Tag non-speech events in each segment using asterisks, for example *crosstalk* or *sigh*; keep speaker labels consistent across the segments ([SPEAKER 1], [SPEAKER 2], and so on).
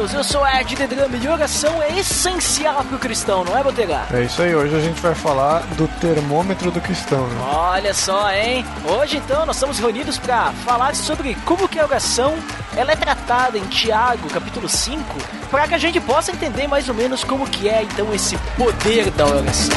[SPEAKER 1] Deus, eu sou Ed The Drum e oração é essencial pro cristão, não é, Botega?
[SPEAKER 2] É isso aí, hoje a gente vai falar do termômetro do cristão. Né?
[SPEAKER 1] Olha só, hein? Hoje então nós estamos reunidos para falar sobre como que a oração ela é tratada em Tiago, capítulo 5, para que a gente possa entender mais ou menos como que é então esse poder da oração.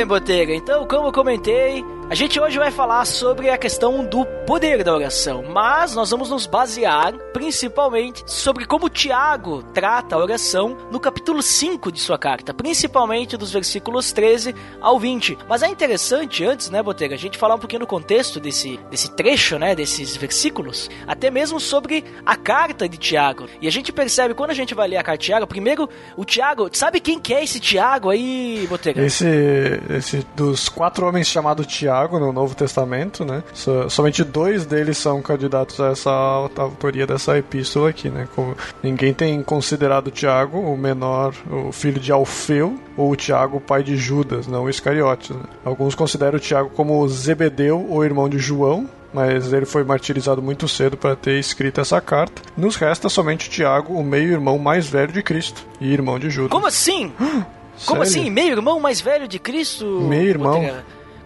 [SPEAKER 1] bem, Botega. Então, como eu comentei, a gente hoje vai falar sobre a questão do poder da oração, mas nós vamos nos basear principalmente sobre como Tiago trata a oração no capítulo 5 de sua carta, principalmente dos versículos 13 ao 20. Mas é interessante antes, né, Botega, a gente falar um pouquinho do contexto desse, desse trecho, né, desses versículos, até mesmo sobre a carta de Tiago. E a gente percebe quando a gente vai ler a carta de Tiago, primeiro o Tiago, sabe quem que é esse Tiago aí, Botega?
[SPEAKER 2] Esse, esse dos quatro homens chamado Tiago no Novo Testamento, né? So, somente dois deles são candidatos a essa autoria dessa epístola aqui, né? Como ninguém tem considerado Tiago o menor, o filho de Alfeu, ou o Tiago, o pai de Judas, não o Iscariotes. Né? Alguns consideram o Tiago como Zebedeu, ou irmão de João, mas ele foi martirizado muito cedo para ter escrito essa carta. Nos resta somente Tiago, o meio-irmão mais velho de Cristo e irmão de Judas.
[SPEAKER 1] Como assim? *gasps* Como
[SPEAKER 2] Sério?
[SPEAKER 1] assim? Meio-irmão mais velho de Cristo?
[SPEAKER 2] Meio-irmão.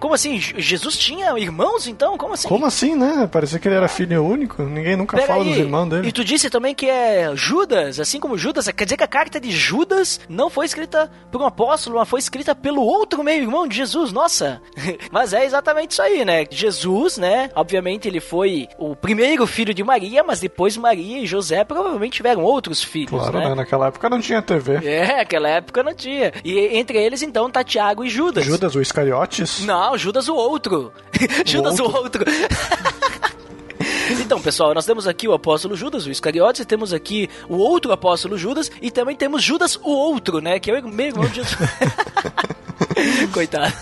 [SPEAKER 1] Como assim? Jesus tinha irmãos então? Como assim?
[SPEAKER 2] Como assim, né? Parecia que ele era filho único. Ninguém nunca
[SPEAKER 1] Pera
[SPEAKER 2] fala
[SPEAKER 1] aí.
[SPEAKER 2] dos irmãos dele.
[SPEAKER 1] E tu disse também que é Judas, assim como Judas. Quer dizer que a carta de Judas não foi escrita por um apóstolo, mas foi escrita pelo outro meio-irmão de Jesus. Nossa! *laughs* mas é exatamente isso aí, né? Jesus, né? Obviamente ele foi o primeiro filho de Maria, mas depois Maria e José provavelmente tiveram outros filhos,
[SPEAKER 2] Claro,
[SPEAKER 1] né?
[SPEAKER 2] né? Naquela época não tinha TV.
[SPEAKER 1] É, naquela época não tinha. E entre eles, então, tá Tiago e Judas.
[SPEAKER 2] Judas, o Iscariotes?
[SPEAKER 1] Não, Judas o outro. *laughs* Judas o outro. *laughs* Então, pessoal, nós temos aqui o apóstolo Judas, o Iscariotes, e temos aqui o outro apóstolo Judas, e também temos Judas o outro, né? Que é o meio irmão de Jesus. *laughs* *laughs* Coitado.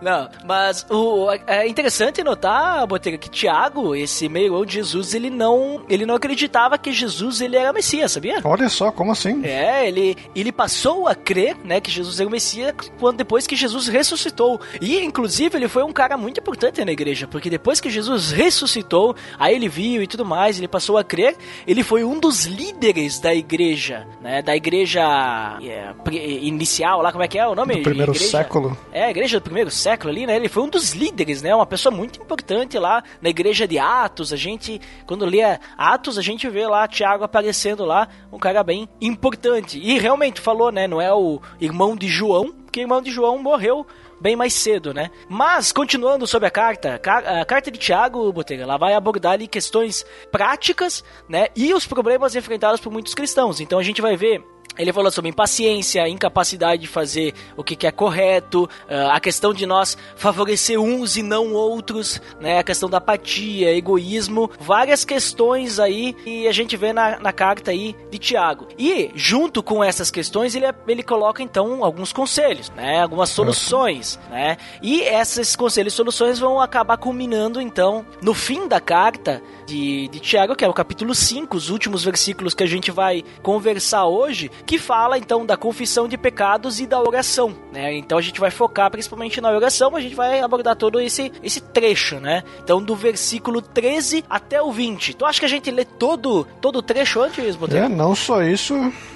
[SPEAKER 1] Não, mas o, é interessante notar, Botega, que Tiago, esse meio de Jesus, ele não, ele não acreditava que Jesus ele era Messias, sabia?
[SPEAKER 2] Olha só, como assim?
[SPEAKER 1] É, ele, ele passou a crer, né, que Jesus era o Messias quando depois que Jesus ressuscitou. E inclusive ele foi um cara muito importante na igreja, porque depois que Jesus ressuscitou, aí ele viu e tudo mais, ele passou a crer, ele foi um dos líderes da igreja, né, da igreja é, inicial, lá como é que é o nome?
[SPEAKER 2] Do primeiro
[SPEAKER 1] Igreja-
[SPEAKER 2] século.
[SPEAKER 1] É, a igreja do primeiro século ali, né? Ele foi um dos líderes, né? Uma pessoa muito importante lá na igreja de Atos. A gente, quando lê Atos, a gente vê lá Tiago aparecendo lá, um cara bem importante. E realmente falou, né? Não é o irmão de João, porque o irmão de João morreu bem mais cedo, né? Mas, continuando sobre a carta, ca- a carta de Tiago, Botega, ela vai abordar ali questões práticas, né? E os problemas enfrentados por muitos cristãos. Então a gente vai ver ele falou sobre impaciência, incapacidade de fazer o que, que é correto, ah, a questão de nós favorecer uns e não outros, né? A questão da apatia, egoísmo, várias questões aí que a gente vê na, na carta aí de Tiago. E junto com essas questões ele, ele coloca então alguns conselhos, né? Algumas soluções, né? E esses conselhos e soluções vão acabar culminando então no fim da carta de, de Tiago, que é o capítulo 5, os últimos versículos que a gente vai conversar hoje, que fala então da confissão de pecados e da oração, né? Então a gente vai focar principalmente na oração, mas a gente vai abordar todo esse, esse trecho, né? Então do versículo 13 até o 20. Tu acha que a gente lê todo, todo o trecho antes, Botelho?
[SPEAKER 2] É, não só isso,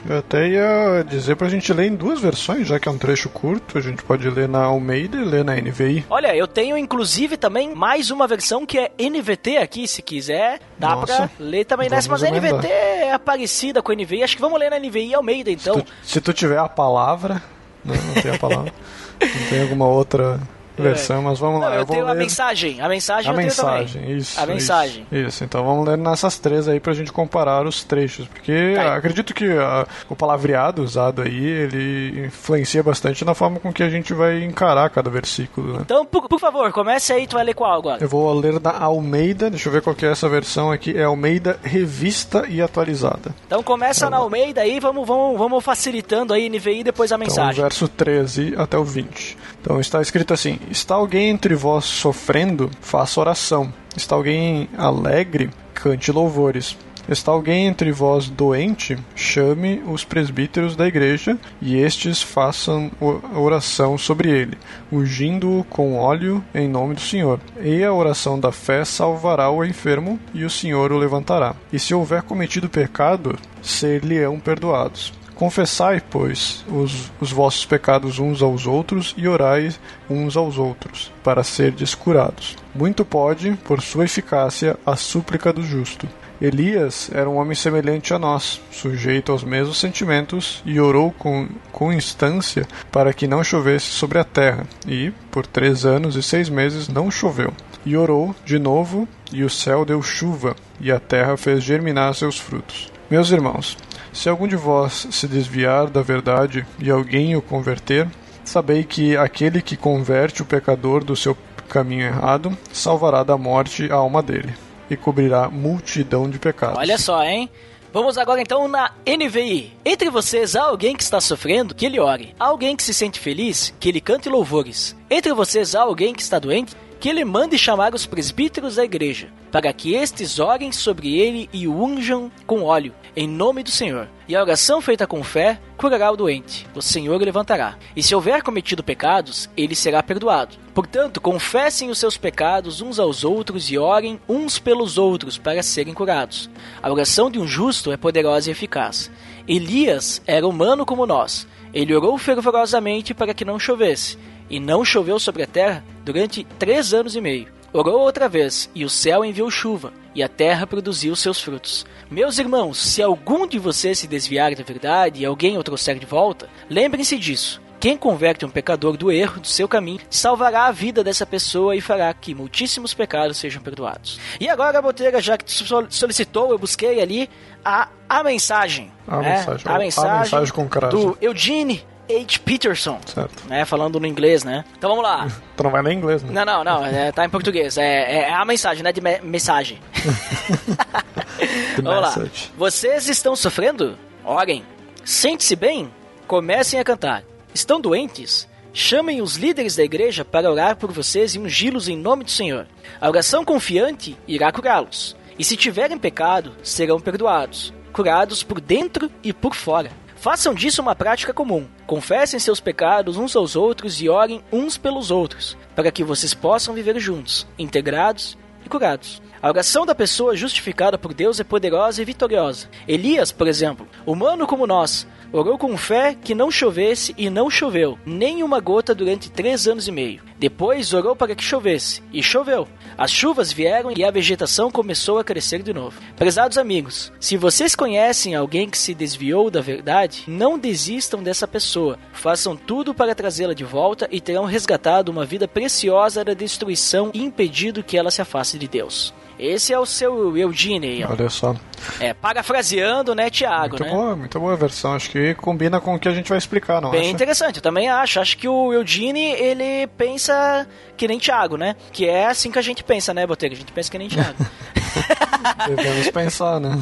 [SPEAKER 2] eu até ia dizer pra gente ler em duas versões, já que é um trecho curto, a gente pode ler na Almeida e ler na NVI.
[SPEAKER 1] Olha, eu tenho inclusive também mais uma versão que é NVT aqui, se quiser, dá
[SPEAKER 2] Nossa,
[SPEAKER 1] pra ler também nessa, mas a. NVT é parecida com a NVI, acho que vamos ler na NVI Almeida então.
[SPEAKER 2] Se tu, se tu tiver a palavra, não, não tem a palavra, *laughs* não tem alguma outra versão, mas vamos
[SPEAKER 1] Não,
[SPEAKER 2] lá.
[SPEAKER 1] eu,
[SPEAKER 2] vou
[SPEAKER 1] tenho a
[SPEAKER 2] ler
[SPEAKER 1] mensagem, a mensagem
[SPEAKER 2] a
[SPEAKER 1] eu tenho
[SPEAKER 2] mensagem,
[SPEAKER 1] também.
[SPEAKER 2] isso.
[SPEAKER 1] A
[SPEAKER 2] isso,
[SPEAKER 1] mensagem.
[SPEAKER 2] Isso, então vamos ler nessas três aí pra gente comparar os trechos, porque
[SPEAKER 1] Tá.
[SPEAKER 2] acredito que ah, o palavreado usado aí, ele influencia bastante na forma com que a gente vai encarar cada versículo, né?
[SPEAKER 1] Então, por, por favor, comece aí, tu vai ler qual agora?
[SPEAKER 2] Eu vou ler da Almeida, deixa eu ver qual que é essa versão aqui, é Almeida Revista e Atualizada.
[SPEAKER 1] Então começa na Almeida aí, vamos, vamos, vamos facilitando aí NVI e depois a
[SPEAKER 2] Então,
[SPEAKER 1] mensagem.
[SPEAKER 2] verso 13 até o 20. Então está escrito assim: Está alguém entre vós sofrendo, faça oração. Está alguém alegre, cante louvores. Está alguém entre vós doente, chame os presbíteros da igreja, e estes façam oração sobre ele, ungindo-o com óleo em nome do Senhor. E a oração da fé salvará o enfermo, e o Senhor o levantará. E se houver cometido pecado, ser-lhe-ão perdoados. Confessai, pois, os, os vossos pecados uns aos outros e orai uns aos outros, para serdes curados. Muito pode, por sua eficácia, a súplica do justo. Elias era um homem semelhante a nós, sujeito aos mesmos sentimentos, e orou com, com instância para que não chovesse sobre a terra. E, por três anos e seis meses, não choveu. E orou de novo, e o céu deu chuva, e a terra fez germinar seus frutos. Meus irmãos, se algum de vós se desviar da verdade e alguém o converter, sabei que aquele que converte o pecador do seu caminho errado salvará da morte a alma dele e cobrirá multidão de pecados.
[SPEAKER 1] Olha só, hein? Vamos agora então na NVI. Entre vocês há alguém que está sofrendo, que ele ore. Há alguém que se sente feliz, que ele cante louvores. Entre vocês há alguém que está doente, que ele mande chamar os presbíteros da igreja, para que estes orem sobre ele e o unjam com óleo, em nome do Senhor. E a oração feita com fé curará o doente, o Senhor o levantará. E se houver cometido pecados, ele será perdoado. Portanto, confessem os seus pecados uns aos outros e orem uns pelos outros para serem curados. A oração de um justo é poderosa e eficaz. Elias era humano como nós. Ele orou fervorosamente para que não chovesse, e não choveu sobre a terra durante três anos e meio. Orou outra vez, e o céu enviou chuva, e a terra produziu seus frutos. Meus irmãos, se algum de vocês se desviar da verdade e alguém o trouxer de volta, lembrem-se disso. Quem converte um pecador do erro do seu caminho salvará a vida dessa pessoa e fará que muitíssimos pecados sejam perdoados. E agora, Boteira, já que tu solicitou, eu busquei ali a, a mensagem.
[SPEAKER 2] A
[SPEAKER 1] né?
[SPEAKER 2] mensagem,
[SPEAKER 1] A
[SPEAKER 2] a
[SPEAKER 1] mensagem,
[SPEAKER 2] mensagem com crase.
[SPEAKER 1] do Eugene H. Peterson.
[SPEAKER 2] Certo.
[SPEAKER 1] Né, falando no inglês, né? Então vamos lá. *laughs*
[SPEAKER 2] Tu não vai ler inglês, né?
[SPEAKER 1] Não, não, não, é, tá em português. É, é a mensagem, né? De me- mensagem. *laughs* Vamos lá.
[SPEAKER 2] message.
[SPEAKER 1] Vocês estão sofrendo? Orem. Sente-se bem? Comecem a cantar. Estão doentes? Chamem os líderes da igreja para orar por vocês e ungí-los em nome do Senhor. A oração confiante irá curá-los. E se tiverem pecado, serão perdoados, curados por dentro e por fora. Façam disso uma prática comum. Confessem seus pecados uns aos outros e orem uns pelos outros, para que vocês possam viver juntos, integrados e curados. A oração da pessoa justificada por Deus é poderosa e vitoriosa. Elias, por exemplo, humano como nós, orou com fé que não chovesse e não choveu, nem uma gota durante três anos e meio. Depois orou para que chovesse, e choveu. As chuvas vieram e a vegetação começou a crescer de novo. Prezados amigos, se vocês conhecem alguém que se desviou da verdade, não desistam dessa pessoa. Façam tudo para trazê-la de volta e terão resgatado uma vida preciosa da destruição e impedido que ela se afaste de Deus. Esse é o seu Eugene aí, ó.
[SPEAKER 2] Olha só.
[SPEAKER 1] É, parafraseando, né, Tiago,
[SPEAKER 2] Muito
[SPEAKER 1] né?
[SPEAKER 2] boa, muito boa a versão. Acho que combina com o que a gente vai explicar, não
[SPEAKER 1] Bem
[SPEAKER 2] acha?
[SPEAKER 1] interessante, eu também acho. Acho que o Eugene, ele pensa que nem Thiago, né? Que é assim que a gente pensa, né, Botega? A gente pensa que nem Thiago. *laughs* *laughs*
[SPEAKER 2] Devemos pensar, né?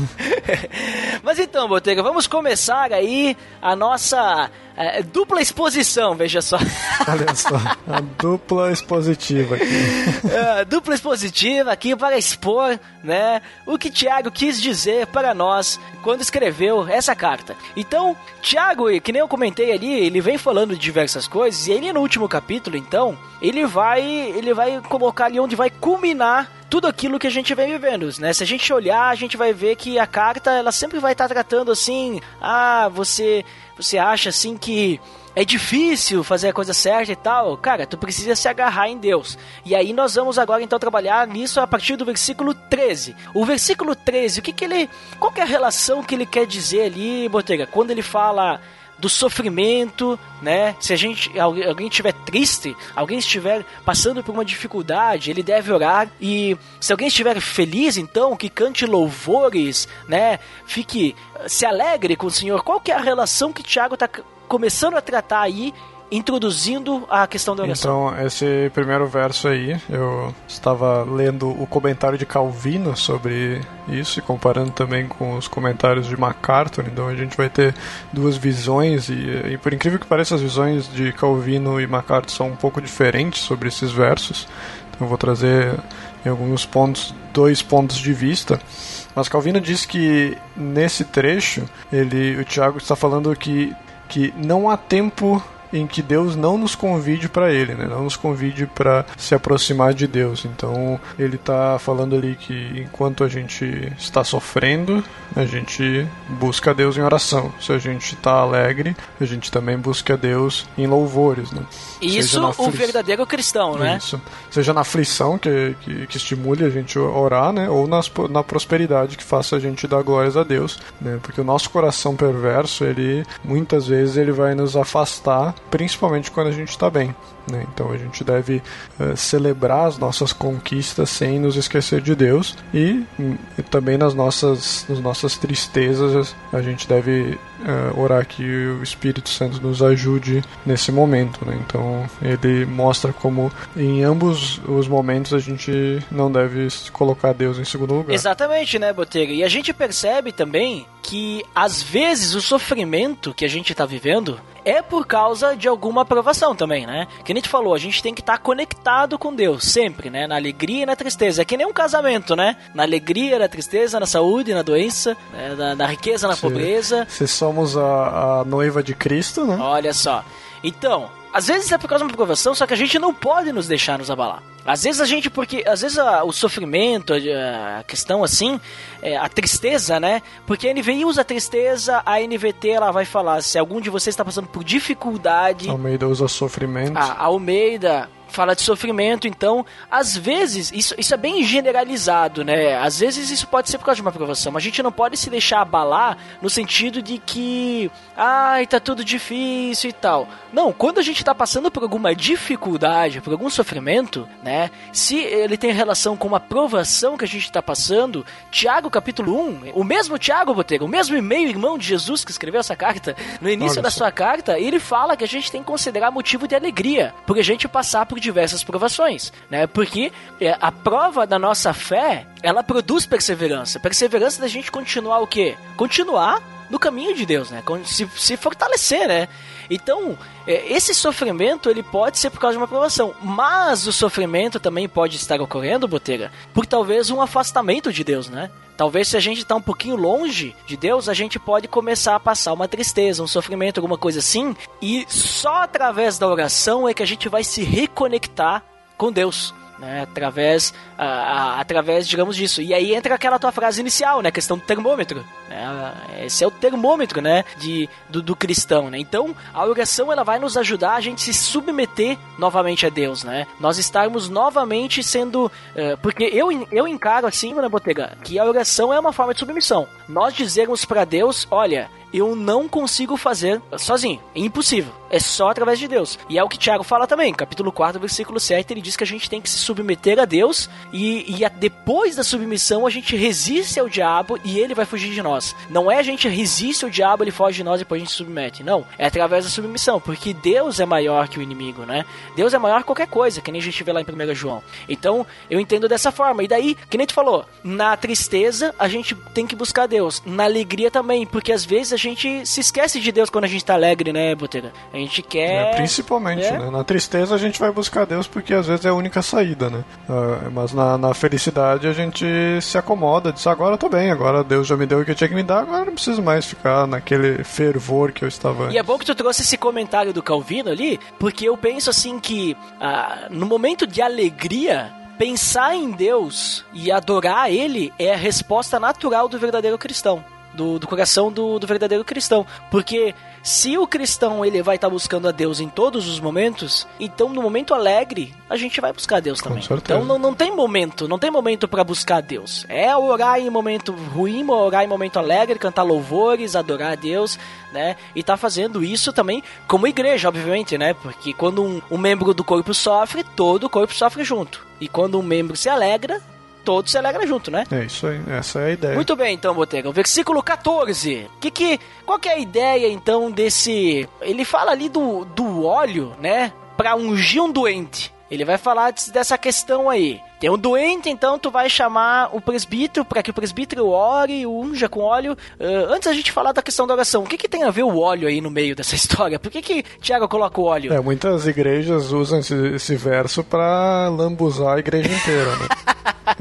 [SPEAKER 2] *laughs*
[SPEAKER 1] Mas então, Botega, vamos começar aí a nossa é, dupla exposição, veja só. *laughs*
[SPEAKER 2] Olha só, a dupla expositiva aqui.
[SPEAKER 1] É, dupla expositiva aqui para expor, né, o que Tiago quis dizer para nós quando escreveu essa carta. Então, Tiago, que nem eu comentei ali, ele vem falando de diversas coisas e ele no último capítulo, então, ele vai, ele vai colocar ali onde vai culminar tudo aquilo que a gente vem vivendo, né? Se a gente olhar, a gente vai ver que a carta, ela sempre vai estar tratando assim, ah, você você acha assim que é difícil fazer a coisa certa e tal, cara, tu precisa se agarrar em Deus. E aí nós vamos agora então trabalhar nisso a partir do versículo 13. O versículo 13, o que que ele, qual que é a relação que ele quer dizer ali, Botega, quando ele fala do sofrimento, né? Se a gente alguém estiver triste, alguém estiver passando por uma dificuldade, ele deve orar e se alguém estiver feliz, então que cante louvores, né? Fique se alegre com o Senhor. Qual que é a relação que Tiago está começando a tratar aí introduzindo a questão da oração.
[SPEAKER 2] Então, esse primeiro verso aí, eu estava lendo o comentário de Calvino sobre isso e comparando também com os comentários de MacArthur, então a gente vai ter duas visões e, e por incrível que pareça as visões de Calvino e MacArthur são um pouco diferentes sobre esses versos. Então eu vou trazer em alguns pontos dois pontos de vista. Mas Calvino diz que nesse trecho, ele, o Tiago está falando que, que não há tempo em que Deus não nos convide para Ele, né? não nos convide para se aproximar de Deus. Então ele está falando ali que enquanto a gente está sofrendo, a gente busca Deus em oração. Se a gente está alegre, a gente também busca Deus em louvores. Né?
[SPEAKER 1] Isso o verdadeiro cristão, né?
[SPEAKER 2] Isso. Seja na aflição que, que, que estimule a gente a orar, né? ou nas, na prosperidade que faça a gente dar glórias a Deus. Né? Porque o nosso coração perverso, ele muitas vezes ele vai nos afastar principalmente quando a gente está bem. Né? Então a gente deve uh, celebrar as nossas conquistas sem nos esquecer de Deus e, e, também nas nossas, nas nossas tristezas a gente deve uh, orar que o Espírito Santo nos ajude nesse momento. Né? Então ele mostra como em ambos os momentos a gente não deve colocar Deus em segundo lugar.
[SPEAKER 1] Exatamente, né, Botega? E a gente percebe também que às vezes o sofrimento que a gente está vivendo é por causa de alguma aprovação também, né? Que a gente falou, a gente tem que estar tá conectado com Deus sempre, né? Na alegria e na tristeza. É que nem um casamento, né? Na alegria, na tristeza, na saúde, na doença, né? na, na, riqueza, na se, pobreza.
[SPEAKER 2] Se somos a, a noiva de Cristo, né?
[SPEAKER 1] Olha só. Então, às vezes é por causa de uma aprovação, só que a gente não pode nos deixar nos abalar. Às vezes a gente, porque às vezes a, o sofrimento, a, a questão assim, é, a tristeza, né? Porque a NVI usa a tristeza, a NVT ela vai falar se algum de vocês está passando por dificuldade.
[SPEAKER 2] Almeida usa sofrimento.
[SPEAKER 1] A Almeida fala de sofrimento, então, às vezes, isso, isso é bem generalizado, né? Às vezes isso pode ser por causa de uma aprovação, mas a gente não pode se deixar abalar no sentido de que, ai, tá tudo difícil e tal. Não, quando a gente tá passando por alguma dificuldade, por algum sofrimento, né? Se ele tem relação com uma aprovação que a gente tá passando, Tiago capítulo 1, o mesmo Tiago Boteiro, o mesmo e-mail irmão de Jesus que escreveu essa carta, no início Olha da sua carta, ele fala que a gente tem que considerar motivo de alegria, por a gente passar por diversas provações, né? Porque é, a prova da nossa fé, ela produz perseverança. Perseverança da gente continuar o quê? Continuar no caminho de Deus, né? Se, se fortalecer, né? Então, é, esse sofrimento ele pode ser por causa de uma provação, mas o sofrimento também pode estar ocorrendo, Boteira, por talvez um afastamento de Deus, né? Talvez se a gente está um pouquinho longe de Deus, a gente pode começar a passar uma tristeza, um sofrimento, alguma coisa assim, e só através da oração é que a gente vai se reconectar com Deus né? Através, a, a, através, digamos disso. E aí entra aquela tua frase inicial, né? questão do termômetro. Né? Esse é o termômetro, né? De, do, do, cristão, né? Então, a oração ela vai nos ajudar a gente se submeter novamente a Deus, né? Nós estarmos novamente sendo, uh, porque eu eu encaro assim, né, Botega, que a oração é uma forma de submissão. Nós dizermos para Deus, olha, eu não consigo fazer sozinho. É impossível. É só através de Deus. E é o que Tiago fala também, capítulo 4, versículo 7, ele diz que a gente tem que se submeter a Deus e, e a, depois da submissão a gente resiste ao diabo e ele vai fugir de nós. Não é a gente resiste o diabo, ele foge de nós e depois a gente submete. Não, é através da submissão, porque Deus é maior que o inimigo, né? Deus é maior que qualquer coisa, que nem a gente vê lá em 1 João. Então, eu entendo dessa forma. E daí, que nem tu falou, na tristeza a gente tem que buscar Deus, na alegria também, porque às vezes a gente se esquece de Deus quando a gente tá alegre, né, Botega? A gente quer.
[SPEAKER 2] É, principalmente, é. né? Na tristeza a gente vai buscar Deus porque às vezes é a única saída, né? Uh, mas na, na, felicidade a gente se acomoda, diz agora tô bem, agora Deus já me deu o que tinha que me dar, agora não preciso mais ficar naquele fervor que eu estava antes.
[SPEAKER 1] E é bom que tu trouxe esse comentário do Calvino ali, porque eu penso assim que uh, no momento de alegria pensar em Deus e adorar Ele é a resposta natural do verdadeiro cristão. Do, do coração do, do verdadeiro cristão. Porque se o cristão ele vai estar buscando a Deus em todos os momentos, então no momento alegre a gente vai buscar a Deus também. Então não, não tem momento, não tem momento para buscar a Deus. É orar em momento ruim, orar em momento alegre, cantar louvores, adorar a Deus, né? E tá fazendo isso também como igreja, obviamente, né? Porque quando um, um membro do corpo sofre, todo o corpo sofre junto. E quando um membro se alegra, todos se alegram junto, né?
[SPEAKER 2] É isso aí, essa é a ideia.
[SPEAKER 1] Muito bem, então, Botega. O versículo 14. Que que, qual que é a ideia, então, desse... Ele fala ali do, do óleo, né? Pra ungir um doente. Ele vai falar dessa questão aí. Tem um doente, então tu vai chamar o presbítero para que o presbítero ore, unja com óleo. Uh, antes a gente falar da questão da oração, o que, que tem a ver o óleo aí no meio dessa *laughs* história? Por que, que Tiago coloca o óleo?
[SPEAKER 2] É, muitas igrejas usam esse, esse verso para lambuzar a igreja inteira, né?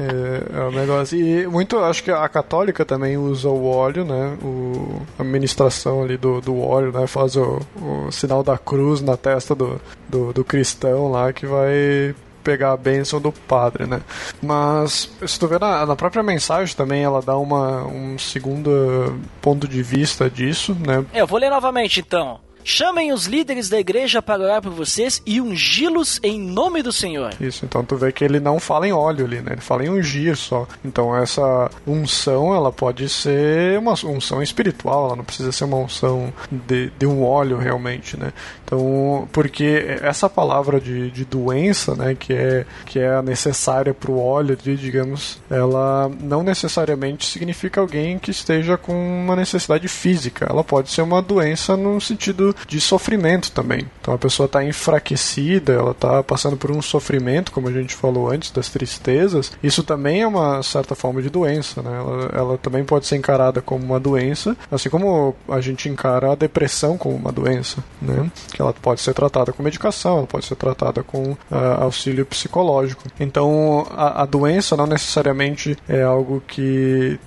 [SPEAKER 2] *laughs* é, é um negócio. E muito, acho que a católica também usa o óleo, né? O, a ministração ali do, do óleo, né? Faz o, o sinal da cruz na testa do, do, do cristão lá que vai pegar a bênção do padre, né? Mas se tu ver na, na, própria mensagem também, ela dá uma, um segundo ponto de vista disso, né?
[SPEAKER 1] É, eu vou ler novamente então. Chamem os líderes da igreja para orar por vocês e ungí-los em nome do Senhor.
[SPEAKER 2] Isso, então tu vê que ele não fala em óleo ali, né? Ele fala em ungir só. Então essa unção, ela pode ser uma unção espiritual, ela não precisa ser uma unção de, de um óleo realmente, né? Então, porque essa palavra de, de doença, né, que é, que é necessária para o óleo, digamos, ela não necessariamente significa alguém que esteja com uma necessidade física. Ela pode ser uma doença no sentido de sofrimento também. Então a pessoa está enfraquecida, ela está passando por um sofrimento, como a gente falou antes, das tristezas. Isso também é uma certa forma de doença, né? Ela, ela também pode ser encarada como uma doença, assim como a gente encara a depressão como uma doença, né? Que ela pode ser tratada com medicação, ela pode ser tratada com uh, auxílio psicológico. Então a, a doença não necessariamente é algo que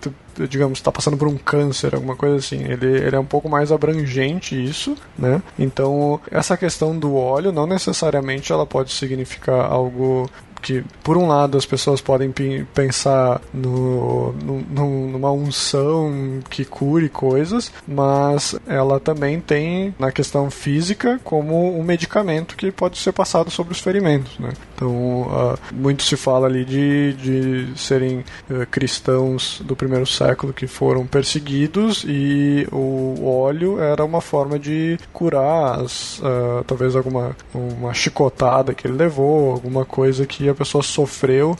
[SPEAKER 2] digamos, está passando por um câncer, alguma coisa assim. Ele, ele é um pouco mais abrangente isso, né? Então, essa questão do óleo não necessariamente ela pode significar algo que por um lado as pessoas podem pensar no, no, numa unção que cure coisas, mas ela também tem na questão física como um medicamento que pode ser passado sobre os ferimentos, né? Então, uh, muito se fala ali de, de serem uh, cristãos do primeiro século que foram perseguidos e o óleo era uma forma de curar as, uh, talvez alguma uma chicotada que ele levou, alguma coisa que a pessoa sofreu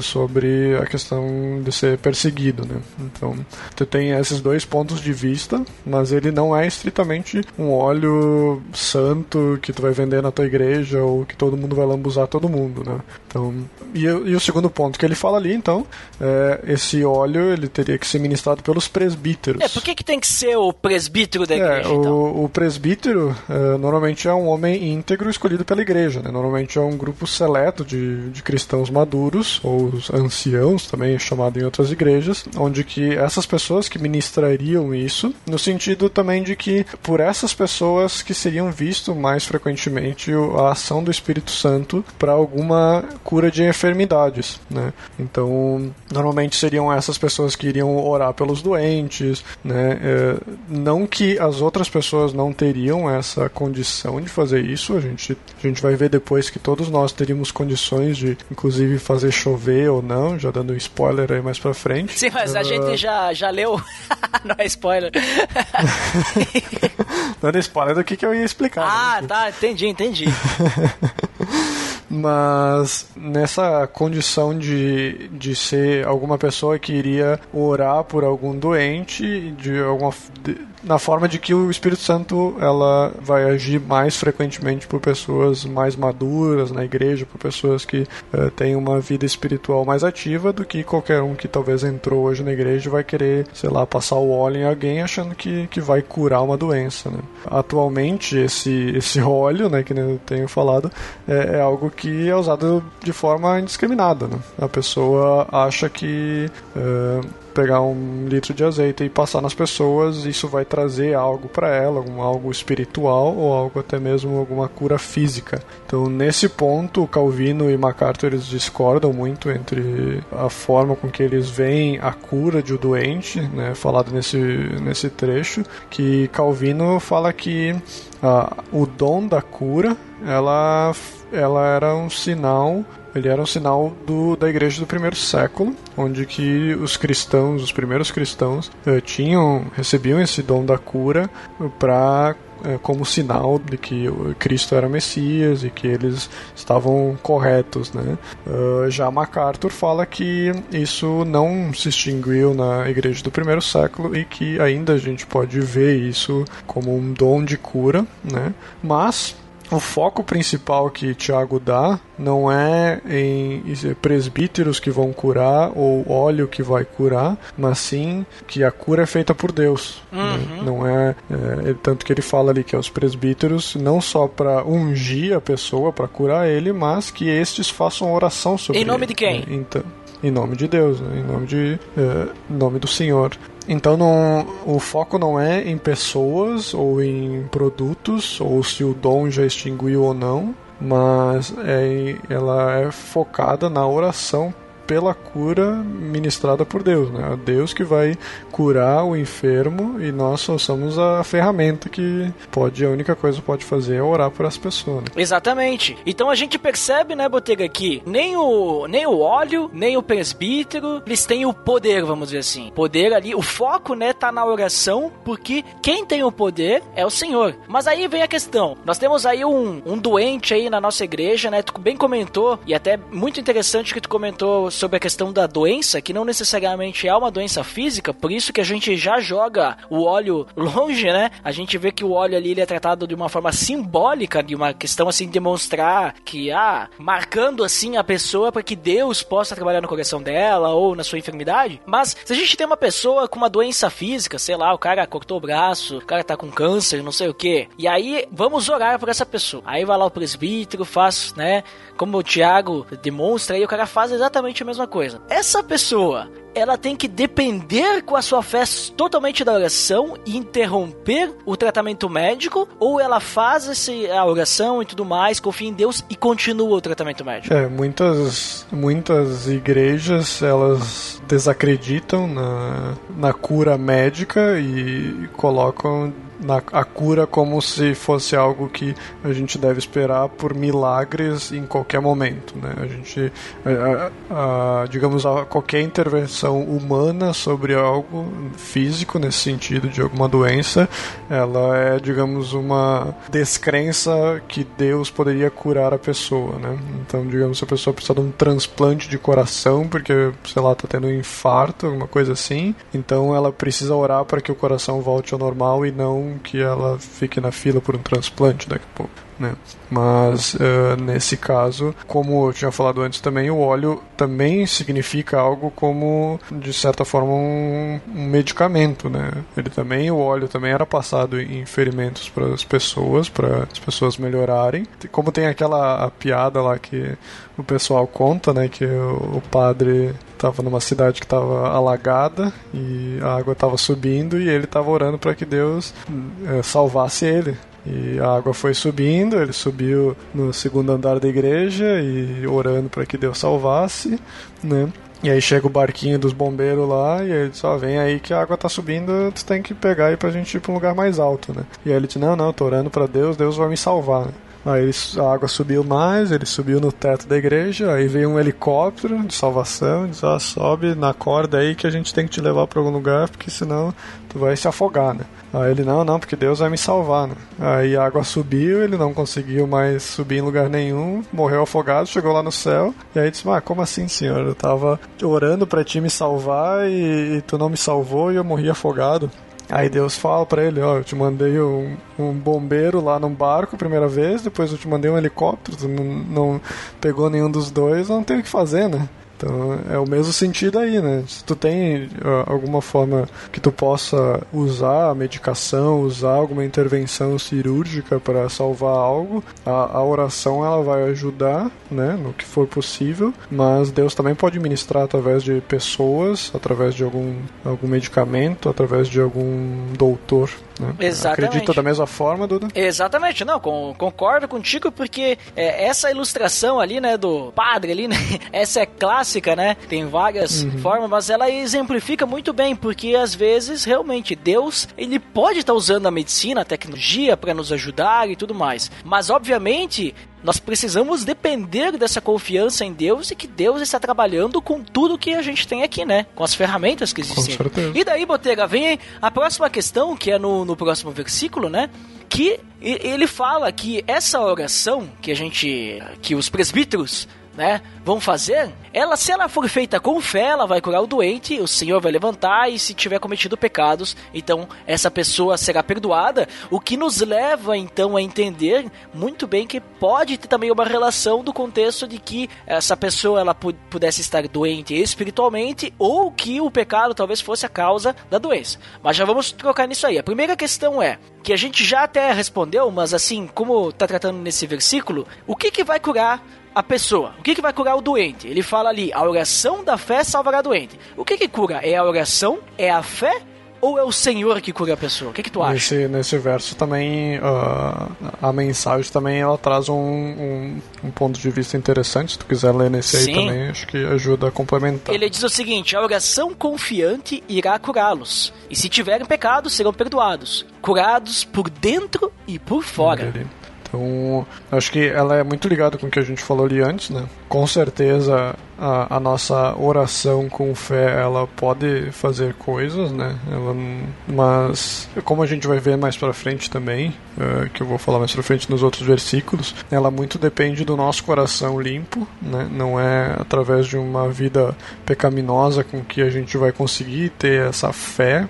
[SPEAKER 2] sobre a questão de ser perseguido, né? Então, tu tem esses dois pontos de vista, mas ele não é estritamente um óleo santo que tu vai vender na tua igreja ou que todo mundo vai lambuzar todo mundo né? Então, e, e, o segundo ponto que ele fala ali, então, é, esse óleo ele teria que ser ministrado pelos presbíteros.
[SPEAKER 1] É, por que, que tem que ser o presbítero da é, igreja?
[SPEAKER 2] É,
[SPEAKER 1] então?
[SPEAKER 2] o, o, presbítero é, normalmente é um homem íntegro escolhido pela igreja, né? Normalmente é um grupo seleto de, de cristãos maduros, ou anciãos, também chamado em outras igrejas, onde que essas pessoas que ministrariam isso, no sentido também de que por essas pessoas que seriam visto mais frequentemente a ação do Espírito Santo para alguma cura de enfermidades, né? Então, normalmente seriam essas pessoas que iriam orar pelos doentes, né? É, não que as outras pessoas não teriam essa condição de fazer isso, a gente, a gente vai ver depois que todos nós teríamos condições de, inclusive, fazer chover ou não, já dando um spoiler aí mais pra frente.
[SPEAKER 1] Sim, mas uh... a gente já, já leu, *laughs* não é spoiler. *laughs*
[SPEAKER 2] dando spoiler do que, que eu ia explicar.
[SPEAKER 1] Ah, né? tá, entendi, entendi. *laughs*
[SPEAKER 2] Mas nessa condição de, de ser alguma pessoa que iria orar por algum doente, de alguma, de, na forma de que o Espírito Santo ela vai agir mais frequentemente por pessoas mais maduras na igreja, por pessoas que uh, têm uma vida espiritual mais ativa do que qualquer um que talvez entrou hoje na igreja vai querer, sei lá, passar o óleo em alguém achando que, que vai curar uma doença. Né? Atualmente, esse, esse *laughs* óleo, né, que eu tenho falado, é, é algo que é usado de forma indiscriminada. Né? A pessoa acha que. Uh, pegar um litro de azeite e passar nas pessoas, isso vai trazer algo para ela, um, algo espiritual ou algo até mesmo alguma cura física. Então, nesse ponto, Calvino e MacArthur eles discordam muito entre a forma com que eles veem a cura de um doente, né, falado nesse, nesse trecho, que Calvino fala que ah, o dom da cura ela, ela era um sinal ele era um sinal do, da igreja do primeiro século, onde que os cristãos, os primeiros cristãos, eh, tinham recebiam esse dom da cura para eh, como sinal de que Cristo era Messias e que eles estavam corretos, né? Uh, já MacArthur fala que isso não se extinguiu na igreja do primeiro século e que ainda a gente pode ver isso como um dom de cura, né? Mas o foco principal que Tiago dá não é em presbíteros que vão curar ou óleo que vai curar, mas sim que a cura é feita por Deus. Né? Uhum. Né? Não é, é, tanto que ele fala ali que é os presbíteros não só para ungir a pessoa para curar ele, mas que estes façam oração sobre.
[SPEAKER 1] Em nome
[SPEAKER 2] ele,
[SPEAKER 1] de quem?
[SPEAKER 2] Né? Então, em nome de Deus, né? em nome de é, em nome do Senhor. Então não, o foco não é em pessoas ou em produtos ou se o dom já extinguiu ou não, mas é, ela é focada na oração pela cura ministrada por Deus, né? É Deus que vai curar o enfermo e nós só somos a ferramenta que pode, a única coisa que pode fazer é orar por essa pessoa. Né?
[SPEAKER 1] Exatamente. Então a gente percebe, né, Botega, que nem o, nem o óleo, nem o presbítero, eles têm o poder, vamos dizer assim. Poder ali, o foco, né, tá na oração, porque quem tem o poder é o Senhor. Mas aí vem a questão. Nós temos aí um, um doente aí na nossa igreja, né? Tu bem comentou, e até muito interessante que tu comentou sobre a questão da doença, que não necessariamente é uma doença física, por isso que a gente já joga o óleo longe, né? A gente vê que o óleo ali ele é tratado de uma forma simbólica, de uma questão assim de demonstrar que ah, marcando assim a pessoa para que Deus possa trabalhar no coração dela ou na sua enfermidade. Mas se a gente tem uma pessoa com uma doença física, sei lá, o cara cortou o braço, o cara tá com câncer, não sei o que, e aí vamos orar por essa pessoa. Aí vai lá o presbítero, faz, né? Como o Tiago demonstra, aí o cara faz exatamente a mesma coisa. Essa pessoa, ela tem que depender com a sua fé totalmente da oração e interromper o tratamento médico, ou ela faz esse, a oração e tudo mais, confia em Deus e continua o tratamento médico?
[SPEAKER 2] É, muitas, muitas igrejas, elas desacreditam na, na cura médica e colocam na, a cura como se fosse algo que a gente deve esperar por milagres em qualquer momento, né? A gente, a, a, a, digamos, a qualquer intervenção humana sobre algo físico nesse sentido de alguma doença, ela é, digamos, uma descrença que Deus poderia curar a pessoa, né? Então, digamos, se a pessoa precisa de um transplante de coração porque, sei lá, tá tendo um infarto, alguma coisa assim, então ela precisa orar para que o coração volte ao normal e não que ela fique na fila por um transplante daqui a pouco né? Mas uh, nesse caso, como eu tinha falado antes também, o óleo também significa algo como, de certa forma, um, um medicamento, né? Ele também, o óleo também era passado em ferimentos para as pessoas, para as pessoas melhorarem. Como tem aquela piada lá que o pessoal conta, né? Que o, o padre estava numa cidade que estava alagada e a água estava subindo e ele estava orando para que Deus uh, salvasse ele. E a água foi subindo, ele subiu no segundo andar da igreja e orando para que Deus salvasse, né? E aí chega o barquinho dos bombeiros lá e ele só vem aí que a água tá subindo, tu tem que pegar aí pra gente ir pra um lugar mais alto, né? E aí ele diz, não, não, tô orando pra Deus, Deus vai me salvar. Aí a água subiu mais, ele subiu no teto da igreja, aí veio um helicóptero de salvação, diz, ah, sobe na corda aí que a gente tem que te levar para algum lugar, porque senão tu vai se afogar, né? Aí ele, não, não, porque Deus vai me salvar, né? Aí a água subiu, ele não conseguiu mais subir em lugar nenhum, morreu afogado, chegou lá no céu, e aí disse, ah, como assim, senhor? Eu tava orando para ti me salvar e, e tu não me salvou e eu morri afogado. Aí Deus fala para ele, ó, eu te mandei um, um, bombeiro lá num barco a primeira vez, depois eu te mandei um helicóptero, tu não, não pegou nenhum dos dois, não tem o que fazer, né? Então é o mesmo sentido aí, né? Se tu tem alguma forma que tu possa usar a medicação, usar alguma intervenção cirúrgica para salvar algo, a, a, oração ela vai ajudar, né, no que for possível, mas Deus também pode ministrar através de pessoas, através de algum, algum medicamento, através de algum doutor. Né?
[SPEAKER 1] Exatamente.
[SPEAKER 2] Acredita da mesma forma, Duda?
[SPEAKER 1] Exatamente, não, com, concordo contigo, porque é, essa ilustração ali, né, do padre ali, *laughs* né, essa é clássica, né, tem várias uhum. formas, mas ela exemplifica muito bem, porque às vezes, realmente, Deus, ele pode estar tá usando a medicina, a tecnologia para nos ajudar e tudo mais, mas obviamente nós precisamos depender dessa confiança em Deus e que Deus está trabalhando com tudo que a gente tem aqui, né? Com as ferramentas que existem.
[SPEAKER 2] Com certeza.
[SPEAKER 1] E daí, Botega, vem a próxima questão, que é no, no próximo versículo, né? Que ele fala que essa oração que a gente. que os presbíteros né, vão fazer, ela, se ela for feita com fé, ela vai curar o doente, o Senhor vai levantar e se tiver cometido pecados, então essa pessoa será perdoada, o que nos leva então a entender muito bem que pode ter também uma relação do contexto de que essa pessoa ela pudesse estar doente espiritualmente ou que o pecado talvez fosse a causa da doença. Mas já vamos trocar nisso aí. A primeira questão é que a gente já até respondeu, mas assim, como está tratando nesse versículo, o que que vai curar a pessoa. O que, que vai curar o doente? Ele fala ali, a oração da fé salvará o doente. O que, que cura? É a oração? É a fé? Ou é o Senhor que cura a pessoa? O que, que tu acha?
[SPEAKER 2] Nesse, nesse verso também, uh, a mensagem também ela traz um, um, um, ponto de vista interessante. Se tu quiser ler nesse Sim. aí também, acho que ajuda a complementar.
[SPEAKER 1] Ele diz o seguinte: a oração confiante irá curá-los. E se tiverem pecados, serão perdoados. Curados por dentro e por fora.
[SPEAKER 2] Então, acho que ela é muito ligada com o que a gente falou ali antes, né? Com certeza a, a, nossa oração com fé ela pode fazer coisas, né? Ela, mas como a gente vai ver mais para frente também, uh, que eu vou falar mais para frente nos outros versículos, ela muito depende do nosso coração limpo, né? Não é através de uma vida pecaminosa com que a gente vai conseguir ter essa fé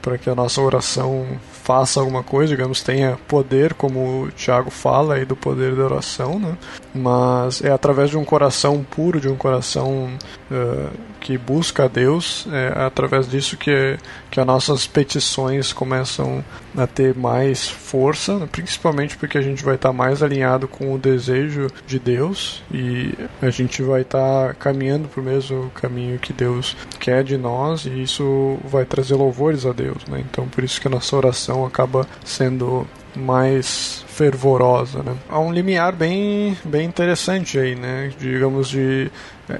[SPEAKER 2] para que a nossa oração faça alguma coisa, digamos, tenha poder, como o Tiago fala aí do poder da oração, né? Mas é através de um coração puro, de um coração uh, que busca a Deus, é através disso que, que as nossas petições começam a ter mais força, principalmente porque a gente vai estar mais alinhado com o desejo de Deus e a gente vai estar caminhando para o mesmo caminho que Deus quer de nós e isso vai trazer louvores a Deus. Né? Então, por isso que a nossa oração acaba sendo mais fervorosa, né? Há um limiar bem, bem interessante aí, né? Digamos de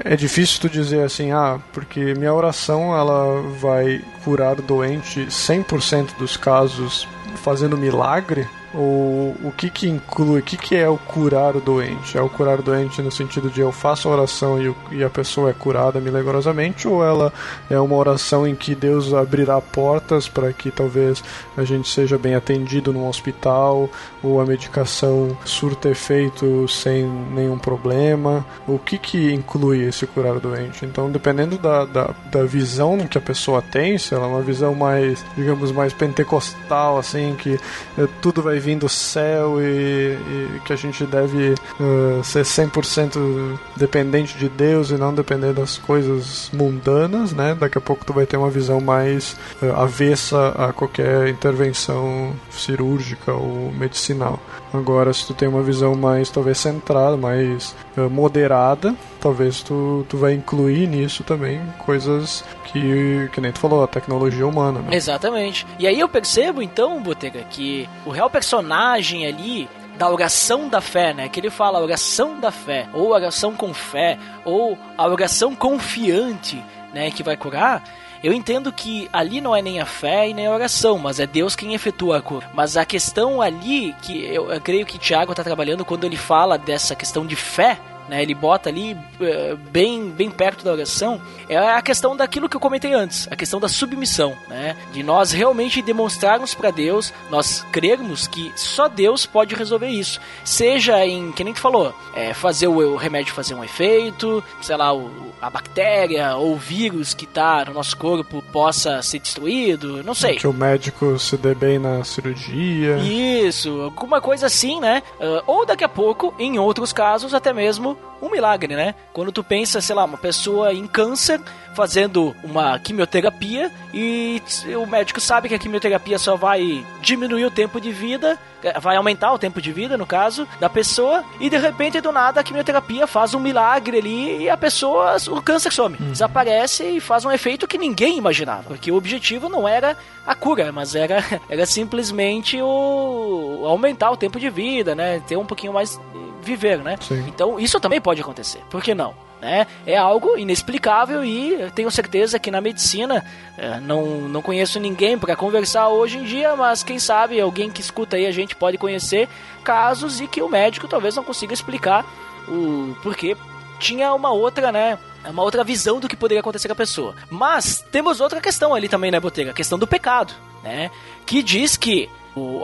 [SPEAKER 2] é difícil tu dizer assim, ah, porque minha oração ela vai curar doente 100% dos casos fazendo milagre, o, o que que inclui, o que que é o curar o doente? É o curar o doente no sentido de eu faço a oração e, e a pessoa é curada milagrosamente ou ela é uma oração em que Deus abrirá portas para que talvez a gente seja bem atendido num hospital ou a medicação surta efeito sem nenhum problema? O que que inclui esse curar o doente? Então, dependendo da, da, da visão que a pessoa tem, se ela é uma visão mais, digamos, mais pentecostal, assim, que é, tudo vai vir do céu e, e que a gente deve uh, ser 100% dependente de Deus e não depender das coisas mundanas, né? Daqui a pouco tu vai ter uma visão mais uh, avessa a qualquer intervenção cirúrgica ou medicinal. Agora, se tu tem uma visão mais, talvez, centrada, mais uh, moderada, talvez tu, tu vai incluir nisso também coisas que, que nem tu falou, a tecnologia humana. Né?
[SPEAKER 1] Exatamente. E aí eu percebo, então, Botega, que o real personagem ali da oração da fé, né? Que ele fala oração da fé, ou oração com fé, ou a oração confiante né, que vai curar, eu entendo que ali não é nem a fé e nem a oração, mas é Deus quem efetua a cura. Mas a questão ali, que eu, eu creio que Tiago está trabalhando quando ele fala dessa questão de fé, né, ele bota ali uh, bem, bem perto da oração, é a questão daquilo que eu comentei antes, a questão da submissão, né, de nós realmente demonstrarmos para Deus, nós crermos que só Deus pode resolver isso, seja em, que nem tu falou, é, fazer o, o, remédio fazer um efeito, sei lá, o, a bactéria ou o vírus que está no nosso corpo possa ser destruído, não sei.
[SPEAKER 2] Que o médico se dê bem na cirurgia.
[SPEAKER 1] Isso, alguma coisa assim, né? Uh, ou daqui a pouco, em outros casos, até mesmo um milagre, né? Quando tu pensa, sei lá, uma pessoa em câncer fazendo uma quimioterapia e o médico sabe que a quimioterapia só vai diminuir o tempo de vida, é, vai aumentar o tempo de vida, no caso, da pessoa, e de repente, do nada, a quimioterapia faz um milagre ali e a pessoa, o câncer some, uhum. desaparece e faz um efeito que ninguém imaginava, porque o objetivo não era a cura, mas era, *laughs* era simplesmente o aumentar o tempo de vida, né? Ter um pouquinho mais viver, né? Sim. Então isso também pode acontecer. Por que não? Né? É algo inexplicável e tenho certeza que na medicina é, não, não conheço ninguém para conversar hoje em dia, mas quem sabe alguém que escuta aí a gente pode conhecer casos e que o médico talvez não consiga explicar o porquê tinha uma outra, né? Uma outra visão do que poderia acontecer com a pessoa. Mas temos outra questão ali também, né, Botega? A questão do pecado, né? Que diz que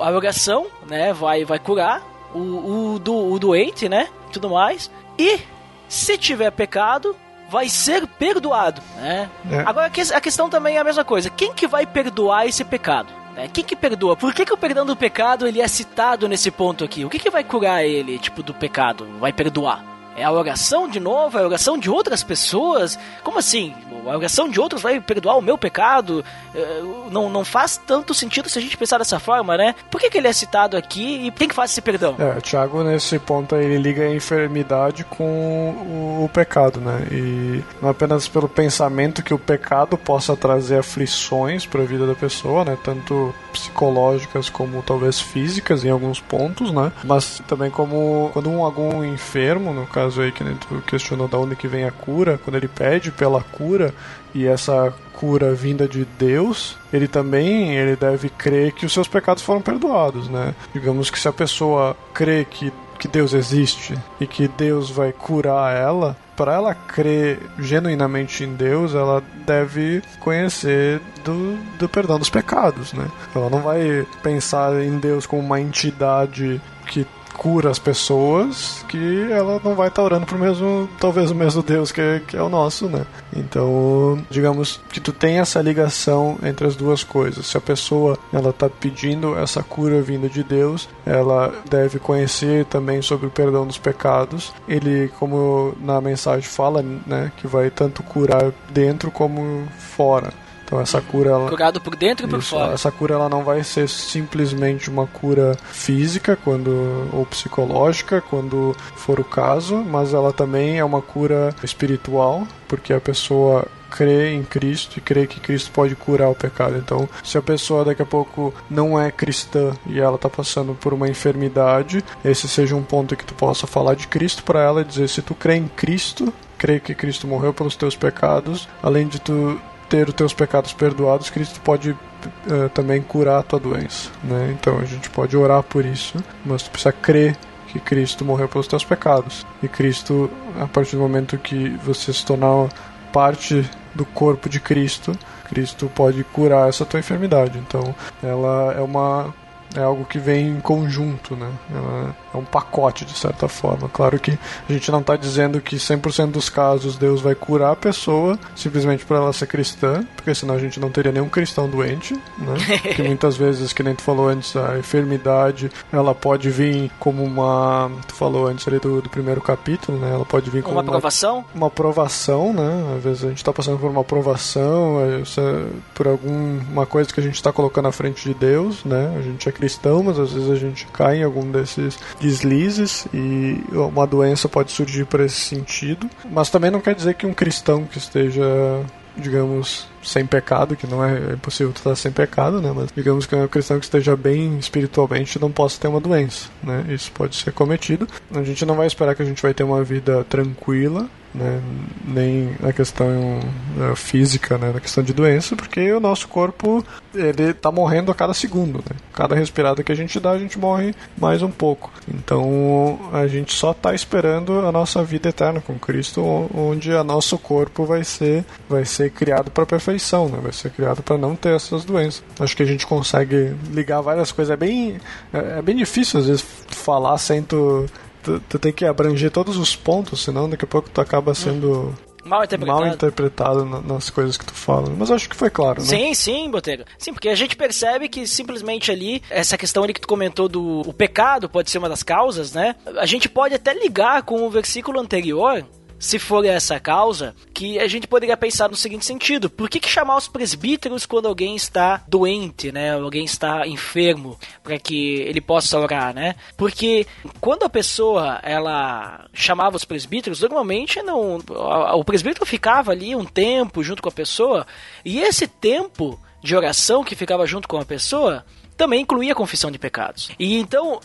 [SPEAKER 1] a oração, né, vai, vai curar o, o, do, o doente, né? Tudo mais. E se tiver pecado, vai ser perdoado, né? É. Agora a questão também é a mesma coisa. Quem que vai perdoar esse pecado? Né? Quem que perdoa? Por que, que o perdão do pecado ele é citado nesse ponto aqui? O que, que vai curar ele, tipo, do pecado? Vai perdoar? É a oração de novo? É a oração de outras pessoas? Como assim? A oração de outros vai perdoar o meu pecado? É, não, não faz tanto sentido se a gente pensar dessa forma, né? Por que, que ele é citado aqui e tem que fazer esse perdão?
[SPEAKER 2] É, Tiago, nesse ponto aí, ele liga a enfermidade com o, o pecado, né? E não apenas pelo pensamento que o pecado possa trazer aflições para a vida da pessoa, né? Tanto psicológicas como talvez físicas em alguns pontos, né? Mas também como quando um, algum enfermo, no caso aí que tu questionou da onde que vem a cura, quando ele pede pela cura e essa cura vinda de Deus, ele também ele deve crer que os seus pecados foram perdoados, né? Digamos que se a pessoa crê que que Deus existe e que Deus vai curar ela, para ela crer genuinamente em Deus, ela deve conhecer do, do perdão dos pecados, né? Ela não vai pensar em Deus como uma entidade que cura as pessoas, que ela não vai estar orando pro mesmo, talvez o mesmo Deus que, que é o nosso, né? Então, digamos que tu tem essa ligação entre as duas coisas. Se a pessoa ela tá pedindo essa cura vinda de Deus, ela deve conhecer também sobre o perdão dos pecados. Ele, como na mensagem fala, né, que vai tanto curar dentro como fora. Então essa cura ela,
[SPEAKER 1] curado por dentro e por fora.
[SPEAKER 2] Essa cura ela não vai ser simplesmente uma cura física quando ou psicológica quando for o caso, mas ela também é uma cura espiritual, porque a pessoa crê em Cristo e crê que Cristo pode curar o pecado. Então, se a pessoa daqui a pouco não é cristã e ela está passando por uma enfermidade, esse seja um ponto que tu possa falar de Cristo para ela e dizer se tu crê em Cristo, crê que Cristo morreu pelos teus pecados, além de tu ter os teus pecados perdoados, Cristo pode uh, também curar a tua doença, né? Então a gente pode orar por isso, mas tu precisa crer que Cristo morreu pelos teus pecados. E Cristo, a partir do momento que você se tornar parte do corpo de Cristo, Cristo pode curar essa tua enfermidade. Então, ela é uma é algo que vem em conjunto, né? É um pacote de certa forma. Claro que a gente não está dizendo que 100% dos casos Deus vai curar a pessoa simplesmente por ela ser cristã, porque senão a gente não teria nenhum cristão doente, né? *laughs* que muitas vezes, que nem tu falou antes, a enfermidade ela pode vir como uma, tu falou antes ali do, do primeiro capítulo, né? Ela pode vir como
[SPEAKER 1] uma aprovação,
[SPEAKER 2] uma, uma aprovação, né? Às vezes a gente está passando por uma aprovação, é, por alguma coisa que a gente está colocando na frente de Deus, né? A gente é cristão, mas às vezes a gente cai em algum desses deslizes e uma doença pode surgir por esse sentido. Mas também não quer dizer que um cristão que esteja, digamos, sem pecado, que não é, é impossível estar sem pecado, né? Mas digamos que é um cristão que esteja bem espiritualmente não possa ter uma doença, né? Isso pode ser cometido. A gente não vai esperar que a gente vai ter uma vida tranquila, né? nem na questão uh, física, né? na questão de doença, porque o nosso corpo ele está morrendo a cada segundo. Né? Cada respirada que a gente dá, a gente morre mais um pouco. Então a gente só está esperando a nossa vida eterna com Cristo, onde o nosso corpo vai ser, vai ser criado para perfeição, né? vai ser criado para não ter essas doenças. Acho que a gente consegue ligar várias coisas. É bem, é, é bem difícil às vezes falar sem tu, tu, tu tem que abranger todos os pontos, senão daqui a pouco tu acaba sendo
[SPEAKER 1] mal interpretado,
[SPEAKER 2] mal interpretado nas coisas que tu fala. Mas acho que foi claro, né?
[SPEAKER 1] Sim, sim, Botega. Sim, porque a gente percebe que simplesmente ali, essa questão ali que tu comentou do o pecado pode ser uma das causas, né? A gente pode até ligar com o versículo anterior, se for essa causa, que a gente poderia pensar no seguinte sentido: por que, que chamar os presbíteros quando alguém está doente, né? Alguém está enfermo, para que ele possa orar, né? Porque quando a pessoa ela chamava os presbíteros, normalmente não, o presbítero ficava ali um tempo junto com a pessoa e esse tempo de oração que ficava junto com a pessoa também incluía a confissão de pecados. E então,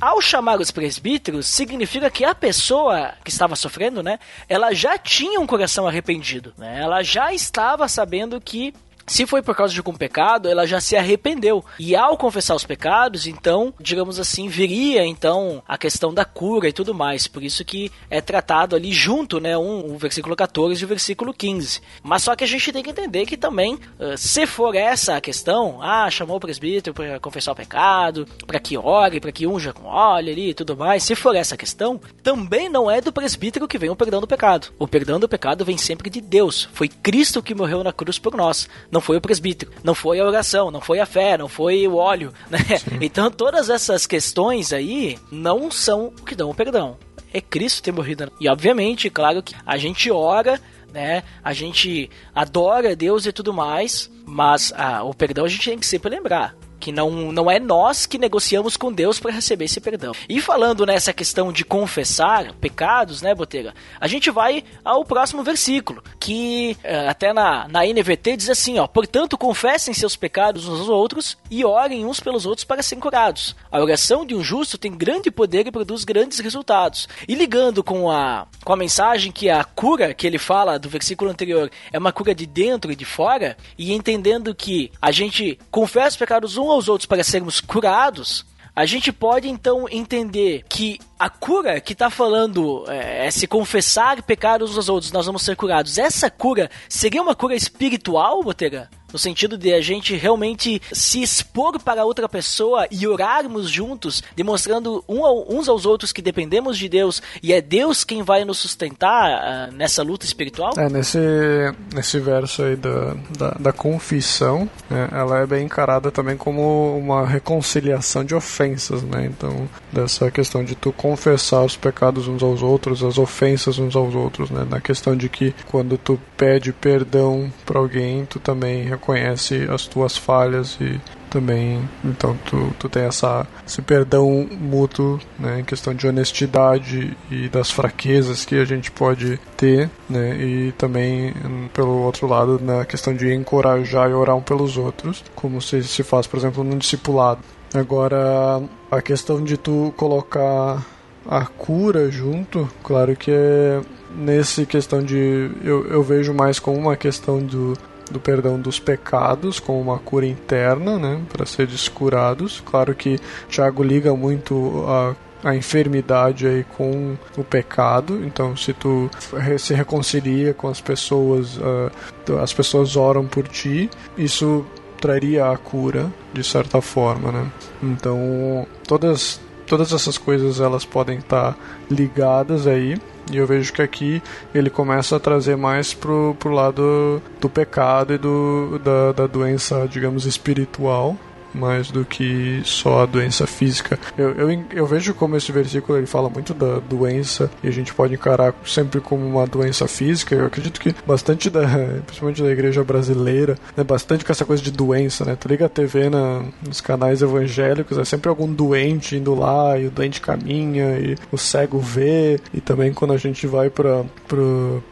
[SPEAKER 1] ao chamar os presbíteros, significa que a pessoa que estava sofrendo, né, ela já tinha um coração arrependido, né? Ela já estava sabendo que se foi por causa de algum pecado, ela já se arrependeu. E ao confessar os pecados, então, digamos assim, viria então a questão da cura e tudo mais. Por isso que é tratado ali junto, né, um, o versículo 14 e o versículo 15. Mas só que a gente tem que entender que também, uh, se for essa a questão, ah, chamou o presbítero para confessar o pecado, para que ore, para que unja com óleo ali e tudo mais, se for essa a questão, também não é do presbítero que vem o perdão do pecado. O perdão do pecado vem sempre de Deus. Foi Cristo que morreu na cruz por nós não foi o presbítero, não foi a oração, não foi a fé, não foi o óleo, *laughs* né? Então todas essas questões aí não são o que dão o perdão. É Cristo ter morrido. E obviamente, claro que a gente ora né? A gente adora Deus e tudo mais, mas ah, o perdão a gente tem que sempre lembrar que não, não é nós que negociamos com Deus para receber esse perdão. E falando nessa questão de confessar pecados, né, Botega? A gente vai ao próximo versículo, que eh, até na, na NVT diz assim, ó, portanto confessem seus pecados uns aos outros e orem uns pelos outros para serem curados. A oração de um justo tem grande poder e produz grandes resultados. E ligando com a, com a mensagem que a cura que ele fala do versículo anterior é uma cura de dentro e de fora, e entendendo que a gente confessa os pecados um aos outros para sermos curados, a gente pode então entender que a cura que está falando é, é, se confessar pecados uns aos outros, nós vamos ser curados. Essa cura seria uma cura espiritual, Botega? No sentido de a gente realmente se expor para outra pessoa e orarmos juntos, demonstrando um ao, uns aos outros que dependemos de Deus e é Deus quem vai nos sustentar uh, nessa luta espiritual?
[SPEAKER 2] É, nesse, nesse verso aí da, da, da confissão, né, ela é bem encarada também como uma reconciliação de ofensas, né? Então, dessa questão de tu confessar os pecados uns aos outros, as ofensas uns aos outros, né? Na questão de que quando tu pede perdão para alguém, tu também reconhece as tuas falhas e também então tu, tu tem essa esse perdão mútuo né em questão de honestidade e das fraquezas que a gente pode ter né e também pelo outro lado na questão de encorajar e orar um pelos outros como se se faz por exemplo no discipulado. Agora a questão de tu colocar a cura junto claro que é nesse questão de eu, eu vejo mais como uma questão do do perdão dos pecados com uma cura interna, né, para ser descurados. Claro que Tiago liga muito a a enfermidade aí com o pecado. Então, se tu se reconcilia com as pessoas, uh, as pessoas oram por ti, isso traria a cura de certa forma, né? Então, todas todas essas coisas elas podem estar ligadas aí e eu vejo que aqui ele começa a trazer mais pro, pro lado do pecado e do, da, da doença, digamos, espiritual mais do que só a doença física. Eu, eu, eu vejo como esse versículo ele fala muito da doença e a gente pode encarar sempre como uma doença física. Eu acredito que bastante da, *laughs* principalmente da igreja brasileira, né, bastante com essa coisa de doença, né? Tu liga a TV na, nos canais evangélicos, é sempre algum doente indo lá e o doente caminha e o cego vê e também quando a gente vai para pro,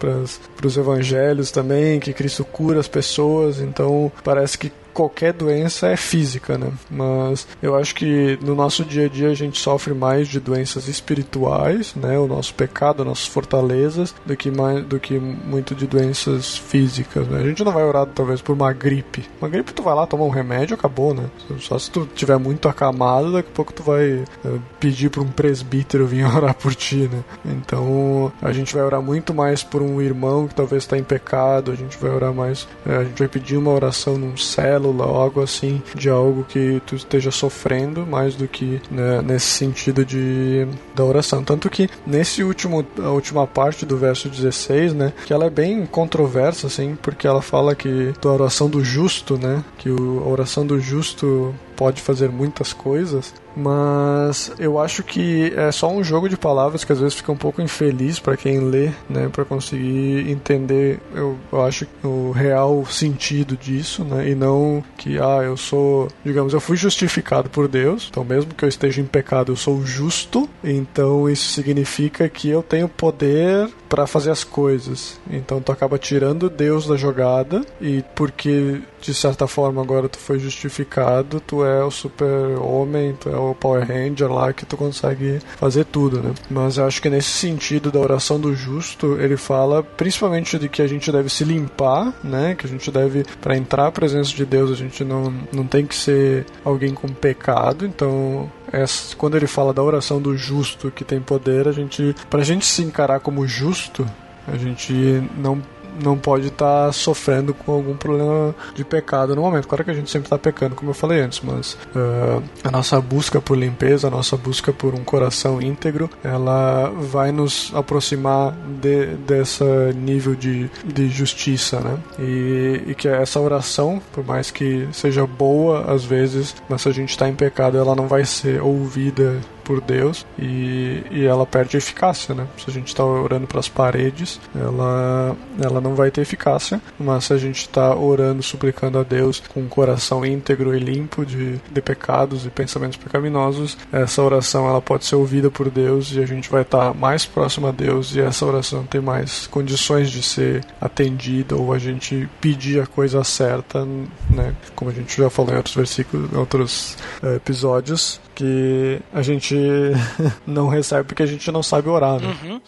[SPEAKER 2] os evangelhos também, que Cristo cura as pessoas, então parece que qualquer doença é física, né? Mas eu acho que no nosso dia a dia a gente sofre mais de doenças espirituais, né? O nosso pecado, nossas fortalezas, do que mais, do que muito de doenças físicas. Né? A gente não vai orar talvez por uma gripe. Uma gripe tu vai lá tomar um remédio, acabou, né? Só se tu tiver muito acamado, daqui a pouco tu vai uh, pedir para um presbítero vir *laughs* orar por ti, né? Então a gente vai orar muito mais por um irmão que talvez está em pecado. A gente vai orar mais, uh, a gente vai pedir uma oração num célula ou algo assim de algo que tu esteja sofrendo, mais do que né, nesse sentido de da oração. Tanto que nesse último a última parte do verso 16, né, que ela é bem controversa assim, porque ela fala que da oração do justo, né, que o, a oração do justo pode fazer muitas coisas, mas eu acho que é só um jogo de palavras que às vezes fica um pouco infeliz para quem lê, né, para conseguir entender, eu, eu, acho o real sentido disso, né, e não que ah, eu sou, digamos, eu fui justificado por Deus, então mesmo que eu esteja em pecado, eu sou justo, então isso significa que eu tenho poder para fazer as coisas. Então tu acaba tirando Deus da jogada e porque de certa forma agora tu foi justificado, tu é o super homem, tu é o Power Ranger lá que tu consegue fazer tudo, né? Mas eu acho que nesse sentido da oração do justo, ele fala principalmente de que a gente deve se limpar, né? Que a gente deve para entrar à presença de Deus, a gente não não tem que ser alguém com pecado, então essa, quando ele fala da oração do justo que tem poder, a gente, pra gente se encarar como justo, a gente não não pode estar tá sofrendo com algum problema de pecado no momento. Claro que a gente sempre está pecando, como eu falei antes, mas uh, a nossa busca por limpeza, a nossa busca por um coração íntegro, ela vai nos aproximar de, desse nível de, de justiça, né? E, e que essa oração, por mais que seja boa às vezes, mas se a gente está em pecado, ela não vai ser ouvida por Deus e, e ela perde eficácia, né? Se a gente está orando para as paredes, ela, ela não vai ter eficácia, mas se a gente está orando, suplicando a Deus com um coração íntegro e limpo de, de pecados e pensamentos pecaminosos, essa oração ela pode ser ouvida por Deus e a gente vai estar tá mais próximo a Deus e essa oração tem mais condições de ser atendida ou a gente pedir a coisa certa, né? Como a gente já falou em outros versículos, em outros uh, episódios, que a gente *laughs* não recebe porque a gente não sabe orar, né?
[SPEAKER 1] Uhum.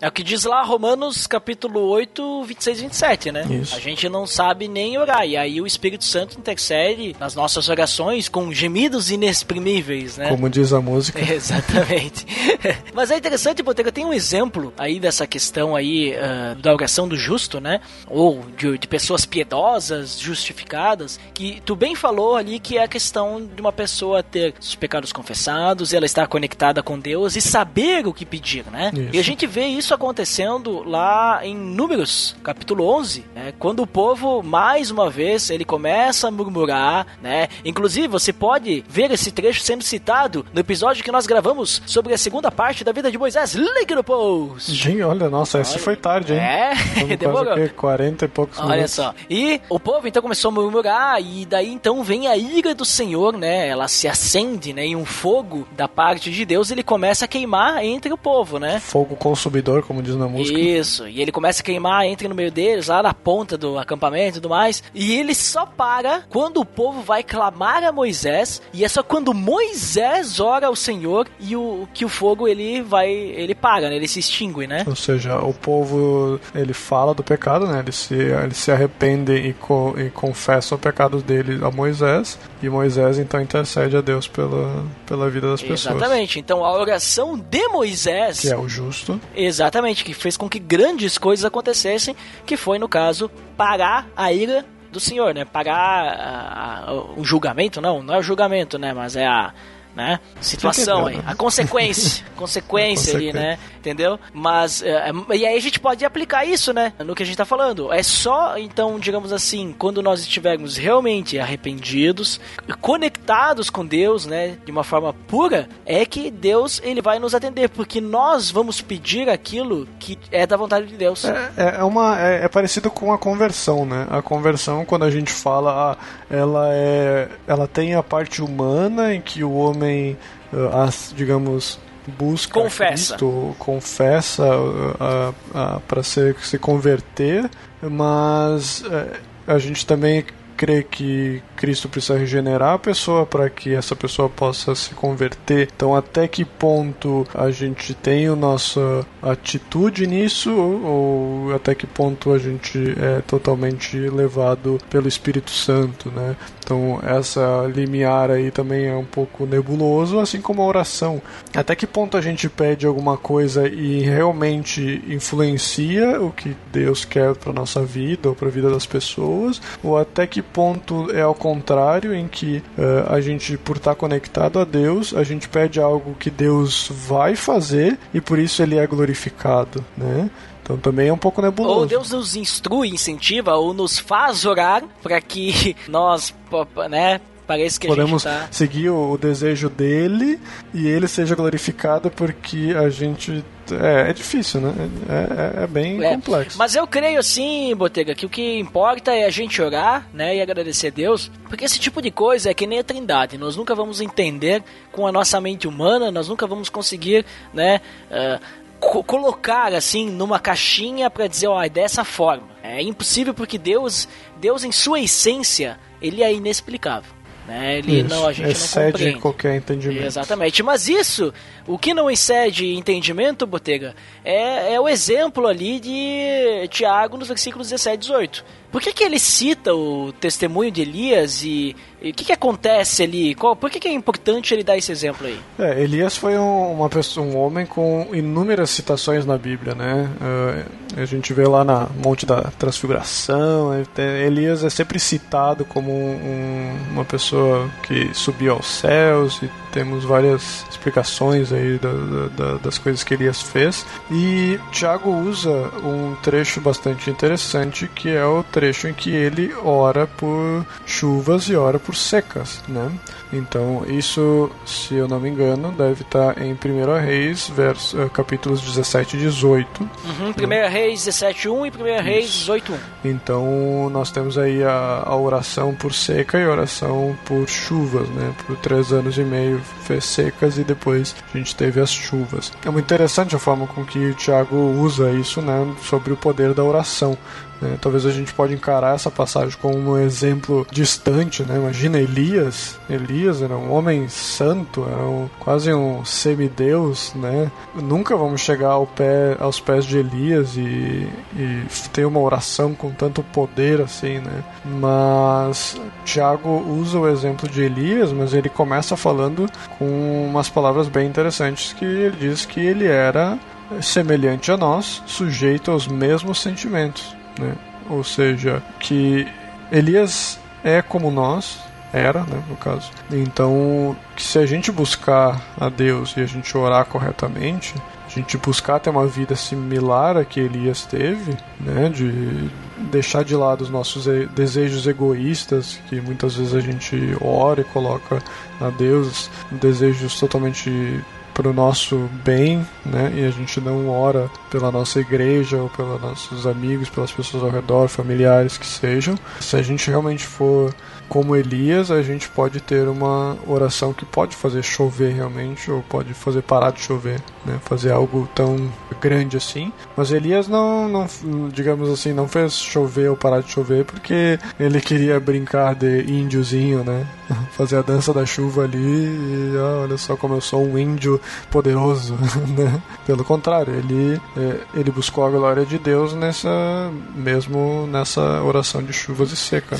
[SPEAKER 1] É o que diz lá Romanos capítulo 8, 26 e 27, né?
[SPEAKER 2] Isso.
[SPEAKER 1] A gente não sabe nem orar. E aí o Espírito Santo intercede nas nossas orações com gemidos inexprimíveis, né?
[SPEAKER 2] Como diz a música. *laughs*
[SPEAKER 1] Exatamente. *laughs* Mas é interessante, Boteco, tem um exemplo aí dessa questão aí uh, da oração do justo, né? Ou de, de, pessoas piedosas, justificadas, que tu bem falou ali que é a questão de uma pessoa ter os pecados confessados, ela estar conectada com Deus e saber o que pedir, né?
[SPEAKER 2] Isso.
[SPEAKER 1] E a gente vê isso isso acontecendo lá em Números, capítulo 11, né, quando o povo, mais uma vez, ele começa a murmurar, né? Inclusive, você pode ver esse trecho sendo citado no episódio que nós gravamos sobre a segunda parte da vida de Moisés. Link no post!
[SPEAKER 2] Gente, olha, nossa, esse foi tarde, hein?
[SPEAKER 1] É, *laughs* demorou.
[SPEAKER 2] Quase 40 e poucos
[SPEAKER 1] Olha
[SPEAKER 2] minutos.
[SPEAKER 1] só. E o povo então começou a murmurar, e daí então vem a ira do Senhor, né? Ela se acende, né? E um fogo da parte de Deus, ele começa a queimar entre o povo, né?
[SPEAKER 2] Fogo consumidor como diz na música.
[SPEAKER 1] Isso, e ele começa a queimar, entra no meio deles, lá na ponta do acampamento e tudo mais. E ele só para quando o povo vai clamar a Moisés, e é só quando Moisés ora ao Senhor e o que o fogo ele vai, ele para, né? Ele se extingue, né?
[SPEAKER 2] Ou seja, o povo ele fala do pecado, né? Ele se, ele se arrepende e, co, e confessa o pecado dele a Moisés, e Moisés então intercede a Deus pela, pela vida das pessoas.
[SPEAKER 1] Exatamente. Então a oração de Moisés,
[SPEAKER 2] que é o justo,
[SPEAKER 1] exatamente, que fez com que grandes coisas acontecessem, que foi no caso parar a ira do Senhor, né? Pagar o julgamento, não, não é o julgamento, né? Mas é a né? Situação aí, a consequência, *laughs* consequência ali, né? Entendeu? Mas é, e aí a gente pode aplicar isso, né? No que a gente tá falando. É só então, digamos assim, quando nós estivermos realmente arrependidos, conectados com Deus, né, de uma forma pura, é que Deus ele vai nos atender, porque nós vamos pedir aquilo que é da vontade de Deus.
[SPEAKER 2] É, é uma é, é parecido com a conversão, né? A conversão quando a gente fala, ah, ela é ela tem a parte humana em que o homem homem, uh, as, digamos, busca
[SPEAKER 1] confessa.
[SPEAKER 2] Cristo, confessa uh, para se, se converter, mas a gente também crê que Cristo precisa regenerar a pessoa para que essa pessoa possa se converter. Então, até que ponto a gente tem a nossa atitude nisso ou, até que ponto a gente é totalmente levado pelo Espírito Santo, né? Então, essa limiar aí também é um pouco nebuloso, assim como a oração. Até que ponto a gente pede alguma coisa e realmente influencia o que Deus quer para nossa vida ou para a vida das pessoas, ou até que ponto é ao contrário, em que uh, a gente, por estar conectado a Deus, a gente pede algo que Deus vai fazer e por isso ele é glorificado, né? Então também é um pouco nebuloso.
[SPEAKER 1] Ou Deus nos instrui, incentiva, ou nos faz orar para que *laughs* nós, né, Parece que
[SPEAKER 2] Podemos
[SPEAKER 1] a gente tá...
[SPEAKER 2] seguir o, desejo dele e ele seja glorificado porque a gente. É, é difícil, né? É, é, é bem é. complexo.
[SPEAKER 1] Mas eu creio sim, Botega, que o que importa é a gente orar, né? E agradecer a Deus. Porque esse tipo de coisa é que nem a trindade. Nós nunca vamos entender com a nossa mente humana, nós nunca vamos conseguir, né? Uh, colocar assim numa caixinha para dizer, ó, é dessa forma. É impossível porque Deus, Deus em sua essência, ele é inexplicável. Né? Ele
[SPEAKER 2] isso,
[SPEAKER 1] não, a gente
[SPEAKER 2] excede
[SPEAKER 1] não compreende.
[SPEAKER 2] qualquer entendimento.
[SPEAKER 1] Exatamente. Mas isso, o que não excede entendimento, Botega, é, é o exemplo ali de Tiago nos versículos 17 e 18. Por que, que ele cita o testemunho de Elias e o que, que acontece ali? Qual, por que, que é importante ele dar esse exemplo aí?
[SPEAKER 2] É, Elias foi um, uma pessoa, um homem com inúmeras citações na Bíblia, né? Uh, a gente vê lá na Monte da Transfiguração, Elias é sempre citado como um, uma pessoa que subiu aos céus e temos várias explicações aí da, da, das coisas que Elias fez. E Tiago usa um trecho bastante interessante que é o trecho em que ele ora por chuvas e ora por secas, né? Então, isso, se eu não me engano, deve estar em 1 Reis, verso, uh, capítulos 17 e 18.
[SPEAKER 1] Uhum, 1 né? Reis 17, 1 e 1 Reis 18, 1.
[SPEAKER 2] Então, nós temos aí a, a, oração por seca e a oração por chuvas, né? Por três anos e meio fez secas e depois a gente teve as chuvas. É muito interessante a forma com que o Tiago usa isso, né? Sobre o poder da oração. Né? Talvez a gente pode encarar essa passagem como um exemplo distante, né? Imagina Elias, Elias era um homem santo, era um, quase um semideus, né? Nunca vamos chegar ao pé, aos pés de Elias e, e ter uma oração com tanto poder assim, né? Mas Tiago usa o exemplo de Elias, mas ele começa falando com umas palavras bem interessantes que ele diz que ele era semelhante a nós, sujeito aos mesmos sentimentos né? Ou seja, que Elias é como nós, era, né, no caso. Então, que se a gente buscar a Deus e a gente orar corretamente, a gente buscar ter uma vida similar a que Elias teve, né, de deixar de lado os nossos desejos egoístas, que muitas vezes a gente ora e coloca a Deus, desejos totalmente para o nosso bem, né? E a gente não ora pela nossa igreja ou pelos nossos amigos, pelas pessoas ao redor, familiares que sejam. Se a gente realmente for como Elias, a gente pode ter uma oração que pode fazer chover realmente, ou pode fazer parar de chover, né? fazer algo tão grande assim. Mas Elias não, não, digamos assim, não fez chover ou parar de chover porque ele queria brincar de índiozinho, né? *laughs* Fazer a dança da chuva ali e ah, olha só como eu sou um índio poderoso, *laughs* né? Pelo contrário, ele, é, ele buscou a glória de Deus nessa mesmo nessa oração de chuvas e seca. Né?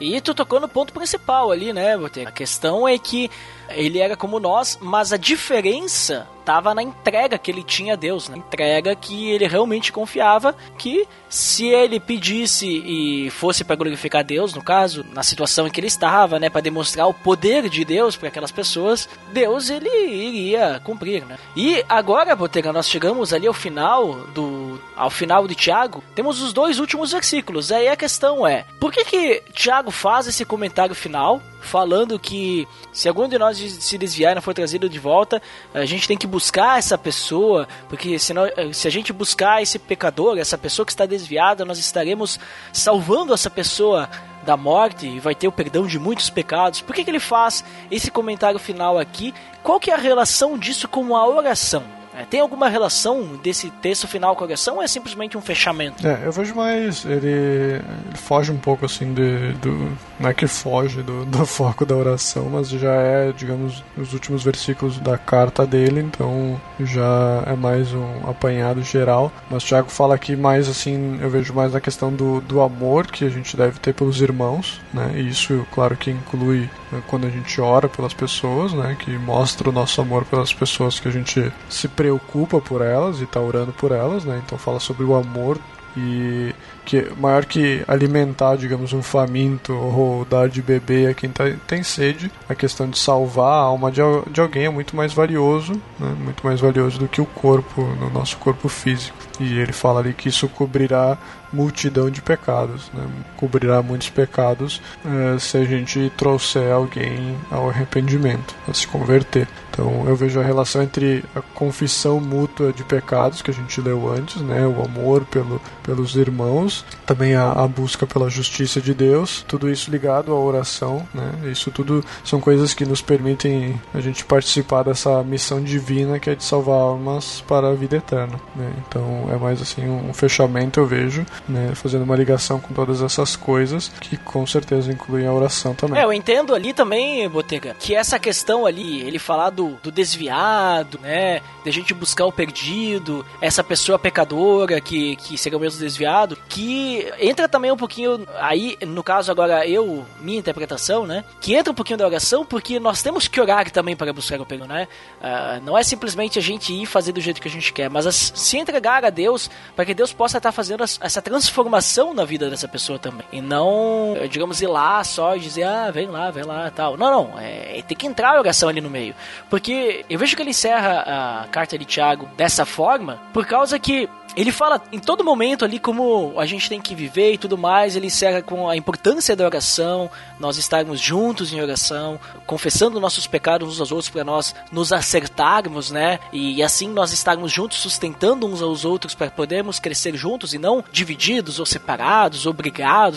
[SPEAKER 1] E tu tocou no ponto principal ali, né, Boteco? A questão é que ele era como nós, mas a diferença estava na entrega que ele tinha a Deus, na entrega que ele realmente confiava que se ele pedisse e fosse para glorificar Deus, no caso, na situação em que ele estava, né, para demonstrar o poder de Deus para aquelas pessoas, Deus ele iria cumprir, né? E agora, Botega, nós chegamos ali ao final do ao final de Tiago, temos os dois últimos versículos. Aí a questão é, por que que Tiago faz esse comentário final falando que se algum de nós se desviar e não for trazido de volta, a gente tem que buscar essa pessoa, porque senão, se a gente buscar esse pecador, essa pessoa que está desviada, nós estaremos salvando essa pessoa da morte e vai ter o perdão de muitos pecados. Por que, que ele faz esse comentário final aqui? Qual que é a relação disso com a oração? É, tem alguma relação desse texto final com a oração ou é simplesmente um fechamento?
[SPEAKER 2] É, eu vejo mais. Ele, ele foge um pouco assim de, do. Não é que foge do, do *laughs* foco da oração, mas já é, digamos, os últimos versículos da carta dele, então já é mais um apanhado geral. Mas Tiago fala aqui mais assim, eu vejo mais na questão do, do amor que a gente deve ter pelos irmãos, né? E isso, claro que inclui né, quando a gente ora pelas pessoas, né? Que mostra o nosso amor pelas pessoas que a gente se preocupa por elas e está orando por elas, né? Então fala sobre o amor e que maior que alimentar, digamos, um faminto ou dar de beber a quem tá, tem sede, a questão de salvar a alma de, de alguém é muito mais valioso, né? muito mais valioso do que o corpo, no nosso corpo físico. E ele fala ali que isso cobrirá multidão de pecados, né? cobrirá muitos pecados eh, se a gente trouxer alguém ao arrependimento, a se converter. Então eu vejo a relação entre a confissão mútua de pecados que a gente leu antes, né, o amor pelo, pelos irmãos, também a, a busca pela justiça de Deus, tudo isso ligado à oração, né? Isso tudo são coisas que nos permitem a gente participar dessa missão divina que é de salvar almas para a vida eterna, né? Então é mais assim um fechamento eu vejo né, fazendo uma ligação com todas essas coisas, que com certeza incluem a oração também.
[SPEAKER 1] É, eu entendo ali também, Botega, que essa questão ali, ele falar do, do desviado, né, de a gente buscar o perdido, essa pessoa pecadora que, que seria o mesmo desviado, que entra também um pouquinho, aí, no caso agora eu, minha interpretação, né, que entra um pouquinho da oração, porque nós temos que orar também para buscar o perdido, né, uh, não é simplesmente a gente ir fazer do jeito que a gente quer, mas as, se entregar a Deus, para que Deus possa estar fazendo essa transformação na vida dessa pessoa também. E não, digamos, ir lá só e dizer, ah, vem lá, vem lá tal. Não, não. É, tem que entrar a oração ali no meio. Porque eu vejo que ele encerra a carta de Tiago dessa forma, por causa que ele fala em todo momento ali como a gente tem que viver e tudo mais. Ele encerra com a importância da oração, nós estarmos juntos em oração, confessando nossos pecados uns aos outros para nós nos acertarmos, né? E assim nós estarmos juntos, sustentando uns aos outros para podermos crescer juntos e não divididos ou separados, ou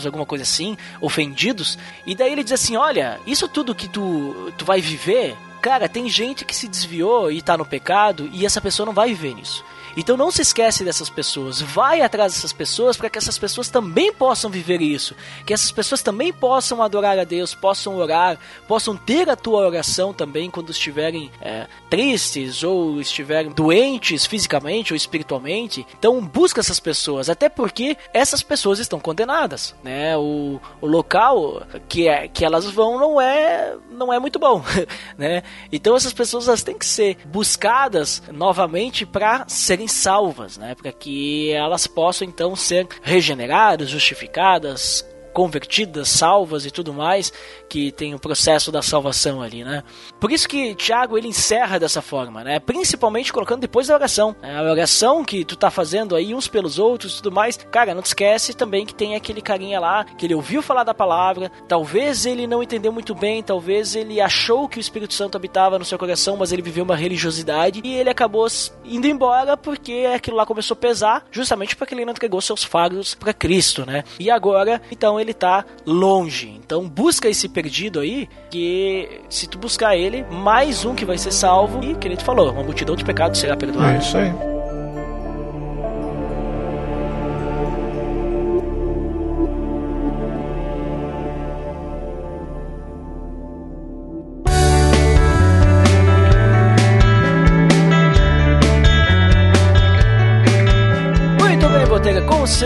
[SPEAKER 1] alguma coisa assim, ofendidos. E daí ele diz assim: olha, isso tudo que tu, tu vai viver. Cara, tem gente que se desviou e tá no pecado e essa pessoa não vai viver nisso. Então não se esquece dessas pessoas, vai atrás dessas pessoas para que essas pessoas também possam viver isso, que essas pessoas também possam adorar a Deus, possam orar, possam ter a tua oração também quando estiverem é, tristes ou estiverem doentes fisicamente ou espiritualmente. Então busca essas pessoas, até porque essas pessoas estão condenadas, né? O, o local que, é, que elas vão não é não é muito bom, *laughs* né? Então essas pessoas elas têm que ser buscadas novamente para serem salvas, né? Para que elas possam então ser regeneradas, justificadas, convertidas, salvas e tudo mais, que tem o processo da salvação ali, né? Por isso que Tiago ele encerra dessa forma, né? Principalmente colocando depois da oração. Né? A oração que tu tá fazendo aí uns pelos outros e tudo mais. Cara, não te esquece também que tem aquele carinha lá que ele ouviu falar da palavra, talvez ele não entendeu muito bem, talvez ele achou que o Espírito Santo habitava no seu coração, mas ele viveu uma religiosidade e ele acabou indo embora porque aquilo lá começou a pesar, justamente porque ele não entregou seus fardos para Cristo, né? E agora, então ele tá longe. Então busca esse perdido aí, que se tu buscar ele, mais um que vai ser salvo e, que ele falou, uma multidão de pecados será perdoada.
[SPEAKER 2] É isso aí.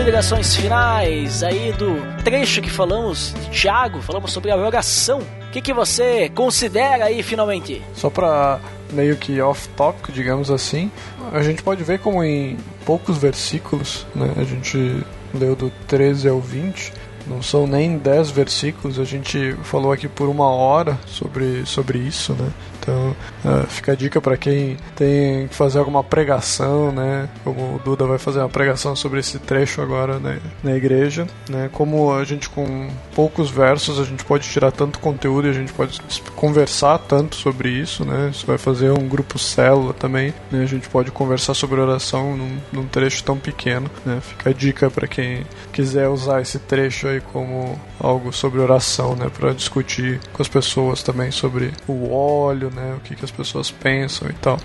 [SPEAKER 1] Considerações finais aí do trecho que falamos de Tiago, falamos sobre a oração. O que, que você considera aí finalmente?
[SPEAKER 2] Só para meio que off-topic, digamos assim, a gente pode ver como em poucos versículos, né, a gente leu do 13 ao 20, não são nem 10 versículos, a gente falou aqui por uma hora sobre, sobre isso, né? Então, uh, fica a dica para quem tem que fazer alguma pregação, né? Como o Duda vai fazer uma pregação sobre esse trecho agora né? na igreja, né? Como a gente com poucos versos a gente pode tirar tanto conteúdo e a gente pode conversar tanto sobre isso, né? Você vai fazer um grupo célula também, né? A gente pode conversar sobre oração num, num trecho tão pequeno, né? Fica a dica para quem quiser usar esse trecho aí como algo sobre oração, né? Para discutir com as pessoas também sobre o óleo, né? O que, que as pessoas pensam e tal.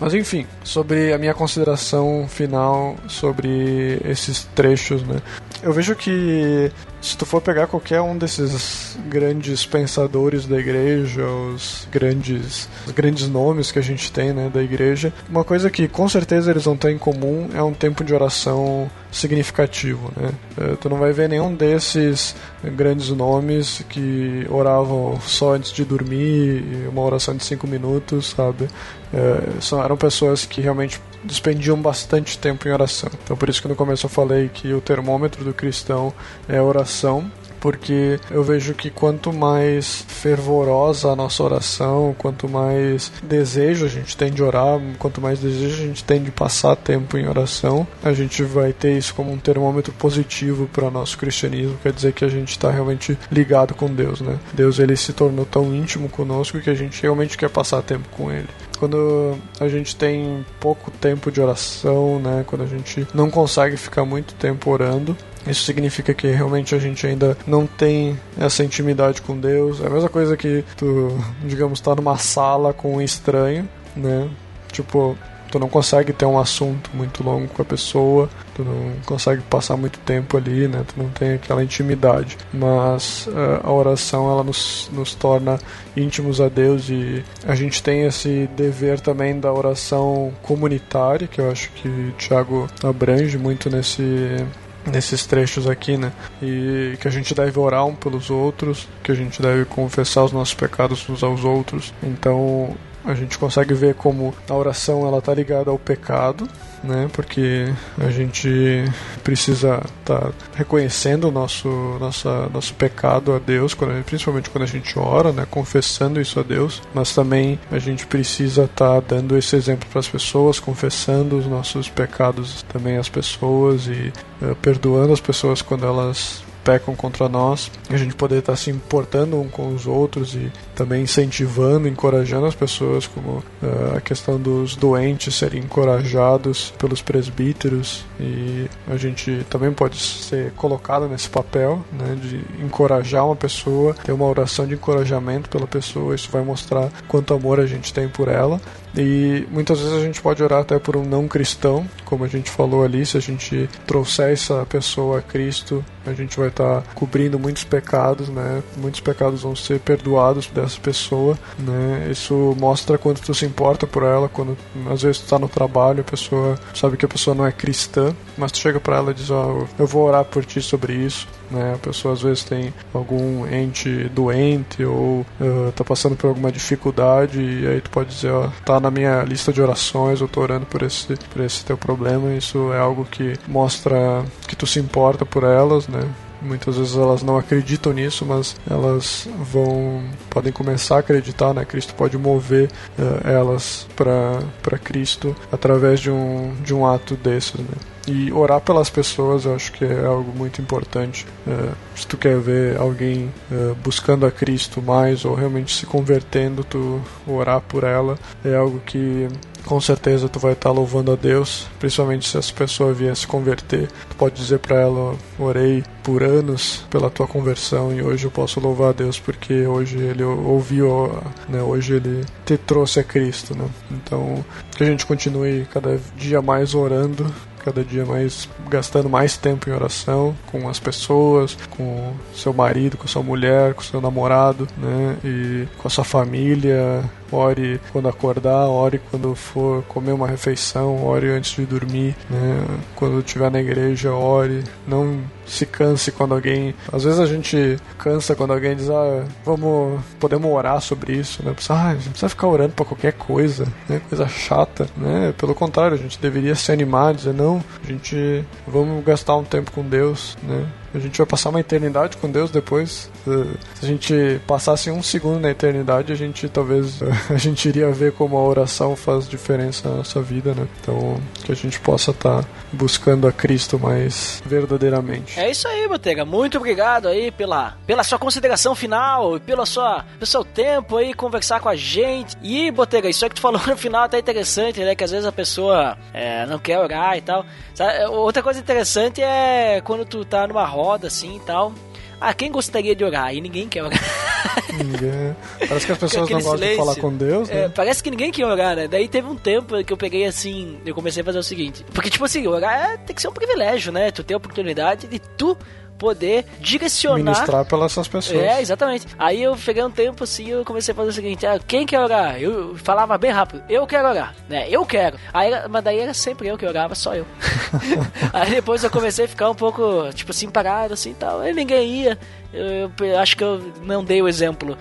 [SPEAKER 2] Mas enfim, sobre a minha consideração final sobre esses trechos, né? Eu vejo que se tu for pegar qualquer um desses grandes pensadores da igreja, os grandes, os grandes nomes que a gente tem né, da igreja, uma coisa que com certeza eles vão ter em comum é um tempo de oração significativo. Né? Eh, tu não vai ver nenhum desses grandes nomes que oravam só antes de dormir, uma oração de cinco minutos, sabe? É, são, eram pessoas que realmente despendiam bastante tempo em oração. Então por isso que no começo eu falei que o termômetro do cristão é oração porque eu vejo que quanto mais fervorosa a nossa oração, quanto mais desejo a gente tem de orar, quanto mais desejo a gente tem de passar tempo em oração, a gente vai ter isso como um termômetro positivo para o nosso cristianismo, quer dizer que a gente está realmente ligado com Deus, né? Deus ele se tornou tão íntimo conosco que a gente realmente quer passar tempo com ele. Quando a gente tem pouco tempo de oração, né, quando a gente não consegue ficar muito tempo orando, isso significa que realmente a gente ainda não tem essa intimidade com Deus. É a mesma coisa que tu, digamos, tá numa sala com um estranho, né? Tipo, tu não consegue ter um assunto muito longo com a pessoa, tu não consegue passar muito tempo ali, né? Tu não tem aquela intimidade. Mas uh, a oração ela nos, nos torna íntimos a Deus e a gente tem esse dever também da oração comunitária, que eu acho que Tiago abrange muito nesse nesses trechos aqui, né? E que a gente deve orar um pelos outros, que a gente deve confessar os nossos pecados uns aos outros. Então, a gente consegue ver como a oração ela tá ligada ao pecado, né? Porque a gente precisa estar tá reconhecendo o nosso nossa, nosso pecado a Deus, principalmente quando a gente ora, né? Confessando isso a Deus, mas também a gente precisa estar tá dando esse exemplo para as pessoas, confessando os nossos pecados também às pessoas e uh, perdoando as pessoas quando elas pecam contra nós, a gente poder estar se importando um com os outros e também incentivando, encorajando as pessoas, como uh, a questão dos doentes serem encorajados pelos presbíteros. E a gente também pode ser colocado nesse papel, né, de encorajar uma pessoa, ter uma oração de encorajamento pela pessoa, isso vai mostrar quanto amor a gente tem por ela e muitas vezes a gente pode orar até por um não cristão, como a gente falou ali, se a gente trouxer essa pessoa a Cristo, a gente vai estar tá cobrindo muitos pecados, né? Muitos pecados vão ser perdoados dessa pessoa, né? Isso mostra quanto tu se importa por ela, quando às vezes tu tá no trabalho, a pessoa sabe que a pessoa não é cristã, mas tu chega para ela e diz, ó, oh, eu vou orar por ti sobre isso, né? A pessoa às vezes tem algum ente doente ou uh, tá passando por alguma dificuldade e aí tu pode dizer, ó, tá na minha lista de orações, eu tô orando por esse, por esse teu problema. Isso é algo que mostra que tu se importa por elas, né? Muitas vezes elas não acreditam nisso, mas elas vão podem começar a acreditar, né? Cristo pode mover uh, elas para Cristo através de um de um ato desses, né? E orar pelas pessoas eu acho que é algo muito importante. Uh, se tu quer ver alguém uh, buscando a Cristo mais ou realmente se convertendo, tu orar por ela é algo que com certeza tu vai estar louvando a Deus, principalmente se essa pessoa vier se converter. Tu pode dizer para ela: orei por anos pela tua conversão e hoje eu posso louvar a Deus porque hoje ele ouviu, né, hoje ele te trouxe a Cristo, né? Então que a gente continue cada dia mais orando cada dia mais gastando mais tempo em oração com as pessoas, com seu marido, com sua mulher, com seu namorado, né? E com a sua família. Ore quando acordar, ore quando for comer uma refeição, ore antes de dormir, né? Quando estiver na igreja, ore. Não se canse quando alguém. Às vezes a gente cansa quando alguém diz, ah, vamos. podemos orar sobre isso, né? Ah, a gente precisa ficar orando para qualquer coisa, né? Coisa chata, né? Pelo contrário, a gente deveria se animar, dizer, não, a gente. vamos gastar um tempo com Deus, né? A gente vai passar uma eternidade com Deus depois. Se a gente passasse um segundo na eternidade, a gente talvez *laughs* a gente iria ver como a oração faz diferença na nossa vida, né? Então, que a gente possa estar tá buscando a Cristo mais verdadeiramente.
[SPEAKER 1] É isso aí, Botega. Muito obrigado aí pela, pela sua consideração final pela sua, pelo seu tempo aí conversar com a gente. E, Botega, isso aí que tu falou *laughs* no final tá interessante, né? Que às vezes a pessoa é, não quer orar e tal. Sabe? Outra coisa interessante é quando tu tá numa roda assim e tal. Ah, quem gostaria de orar? E ninguém quer orar. *laughs*
[SPEAKER 2] Ninguém. Parece que as pessoas não gostam de
[SPEAKER 1] silêncio.
[SPEAKER 2] falar com Deus, né?
[SPEAKER 1] É, parece que ninguém quer orar, né? Daí teve um tempo que eu peguei assim, eu comecei a fazer o seguinte. Porque, tipo assim, orar é, tem que ser um privilégio, né? Tu ter a oportunidade de tu poder direcionar.
[SPEAKER 2] Ministrar pelas essas pessoas.
[SPEAKER 1] É, exatamente. Aí eu peguei um tempo assim, eu comecei a fazer o seguinte: ah, quem quer orar? Eu falava bem rápido, eu quero orar, né? Eu quero. Aí, mas daí era sempre eu que orava, só eu. *laughs* *laughs* Aí depois eu comecei a ficar um pouco, tipo assim, parado assim e tal. Aí ninguém ia. Eu, eu acho que eu não dei o exemplo.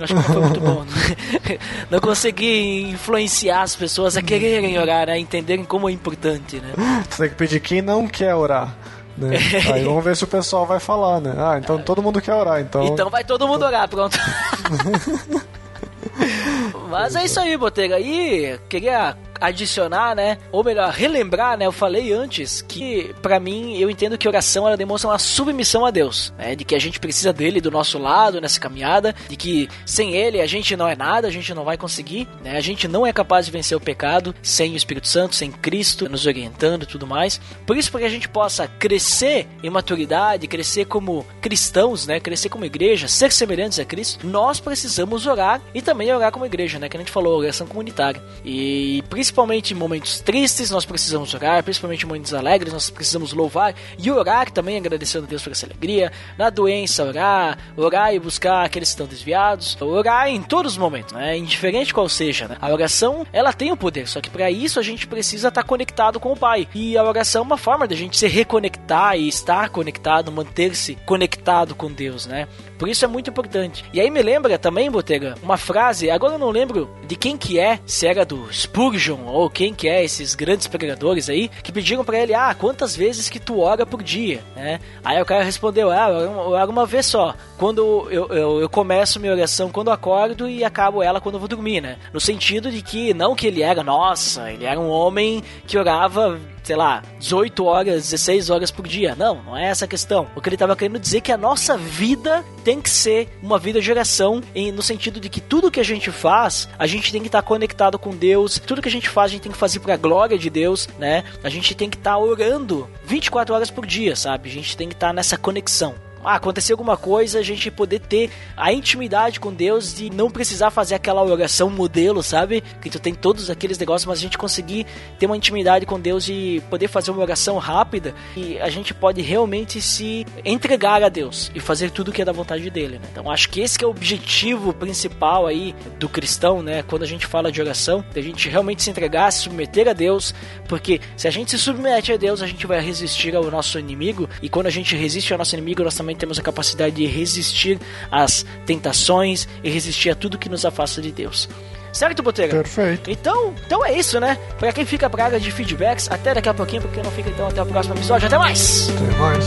[SPEAKER 1] Acho que foi muito bom. *laughs* Não consegui influenciar as pessoas a quererem orar, a entenderem como é importante, né?
[SPEAKER 2] Você tem que pedir quem não quer orar. Né? *laughs* Aí vamos ver se o pessoal vai falar, né? Ah, então todo mundo quer orar, então.
[SPEAKER 1] Então vai todo mundo orar, pronto. *laughs* Mas é isso aí, Botega. E queria adicionar, né? Ou melhor, relembrar, né? Eu falei antes que, para mim, eu entendo que oração ela demonstra uma submissão a Deus, né? De que a gente precisa dele do nosso lado nessa caminhada, de que sem ele a gente não é nada, a gente não vai conseguir, né? A gente não é capaz de vencer o pecado sem o Espírito Santo, sem Cristo nos orientando e tudo mais. Por isso, para que a gente possa crescer em maturidade, crescer como cristãos, né? Crescer como igreja, ser semelhantes a Cristo, nós precisamos orar e também orar como igreja, né? Que a gente falou, oração comunitária. E principalmente em momentos tristes, nós precisamos orar, principalmente em momentos alegres, nós precisamos louvar e orar também, agradecendo a Deus por essa alegria. Na doença, orar, orar e buscar aqueles que estão desviados, orar em todos os momentos, né? Indiferente qual seja, né? A oração, ela tem o poder, só que para isso a gente precisa estar conectado com o Pai. E a oração é uma forma da gente se reconectar e estar conectado, manter-se conectado com Deus, né? Por isso é muito importante. E aí me lembra também, Botega, uma frase, agora eu não lembro de quem que é, se era do Spurgeon ou quem que é esses grandes pregadores aí, que pediram para ele, ah, quantas vezes que tu ora por dia, né? Aí o cara respondeu, ah, eu oro uma vez só, quando eu, eu, eu começo minha oração quando acordo e acabo ela quando vou dormir, né? No sentido de que, não que ele era, nossa, ele era um homem que orava sei lá, 18 horas, 16 horas por dia. Não, não é essa a questão. O que ele estava querendo dizer é que a nossa vida tem que ser uma vida de oração, no sentido de que tudo que a gente faz, a gente tem que estar conectado com Deus. Tudo que a gente faz, a gente tem que fazer para a glória de Deus, né? A gente tem que estar orando 24 horas por dia, sabe? A gente tem que estar nessa conexão ah, acontecer alguma coisa, a gente poder ter a intimidade com Deus e não precisar fazer aquela oração modelo, sabe? Que tu tem todos aqueles negócios, mas a gente conseguir ter uma intimidade com Deus e poder fazer uma oração rápida e a gente pode realmente se entregar a Deus e fazer tudo que é da vontade dele, né? Então acho que esse que é o objetivo principal aí do cristão, né? Quando a gente fala de oração, a gente realmente se entregar, se submeter a Deus, porque se a gente se submete a Deus, a gente vai resistir ao nosso inimigo e quando a gente resiste ao nosso inimigo, nós também temos a capacidade de resistir às tentações e resistir a tudo que nos afasta de Deus. Certo, Botega?
[SPEAKER 2] Perfeito.
[SPEAKER 1] Então, então é isso, né? Pra quem fica praga de feedbacks, até daqui a pouquinho, porque não fica então até o próximo episódio. Até mais!
[SPEAKER 2] Até mais.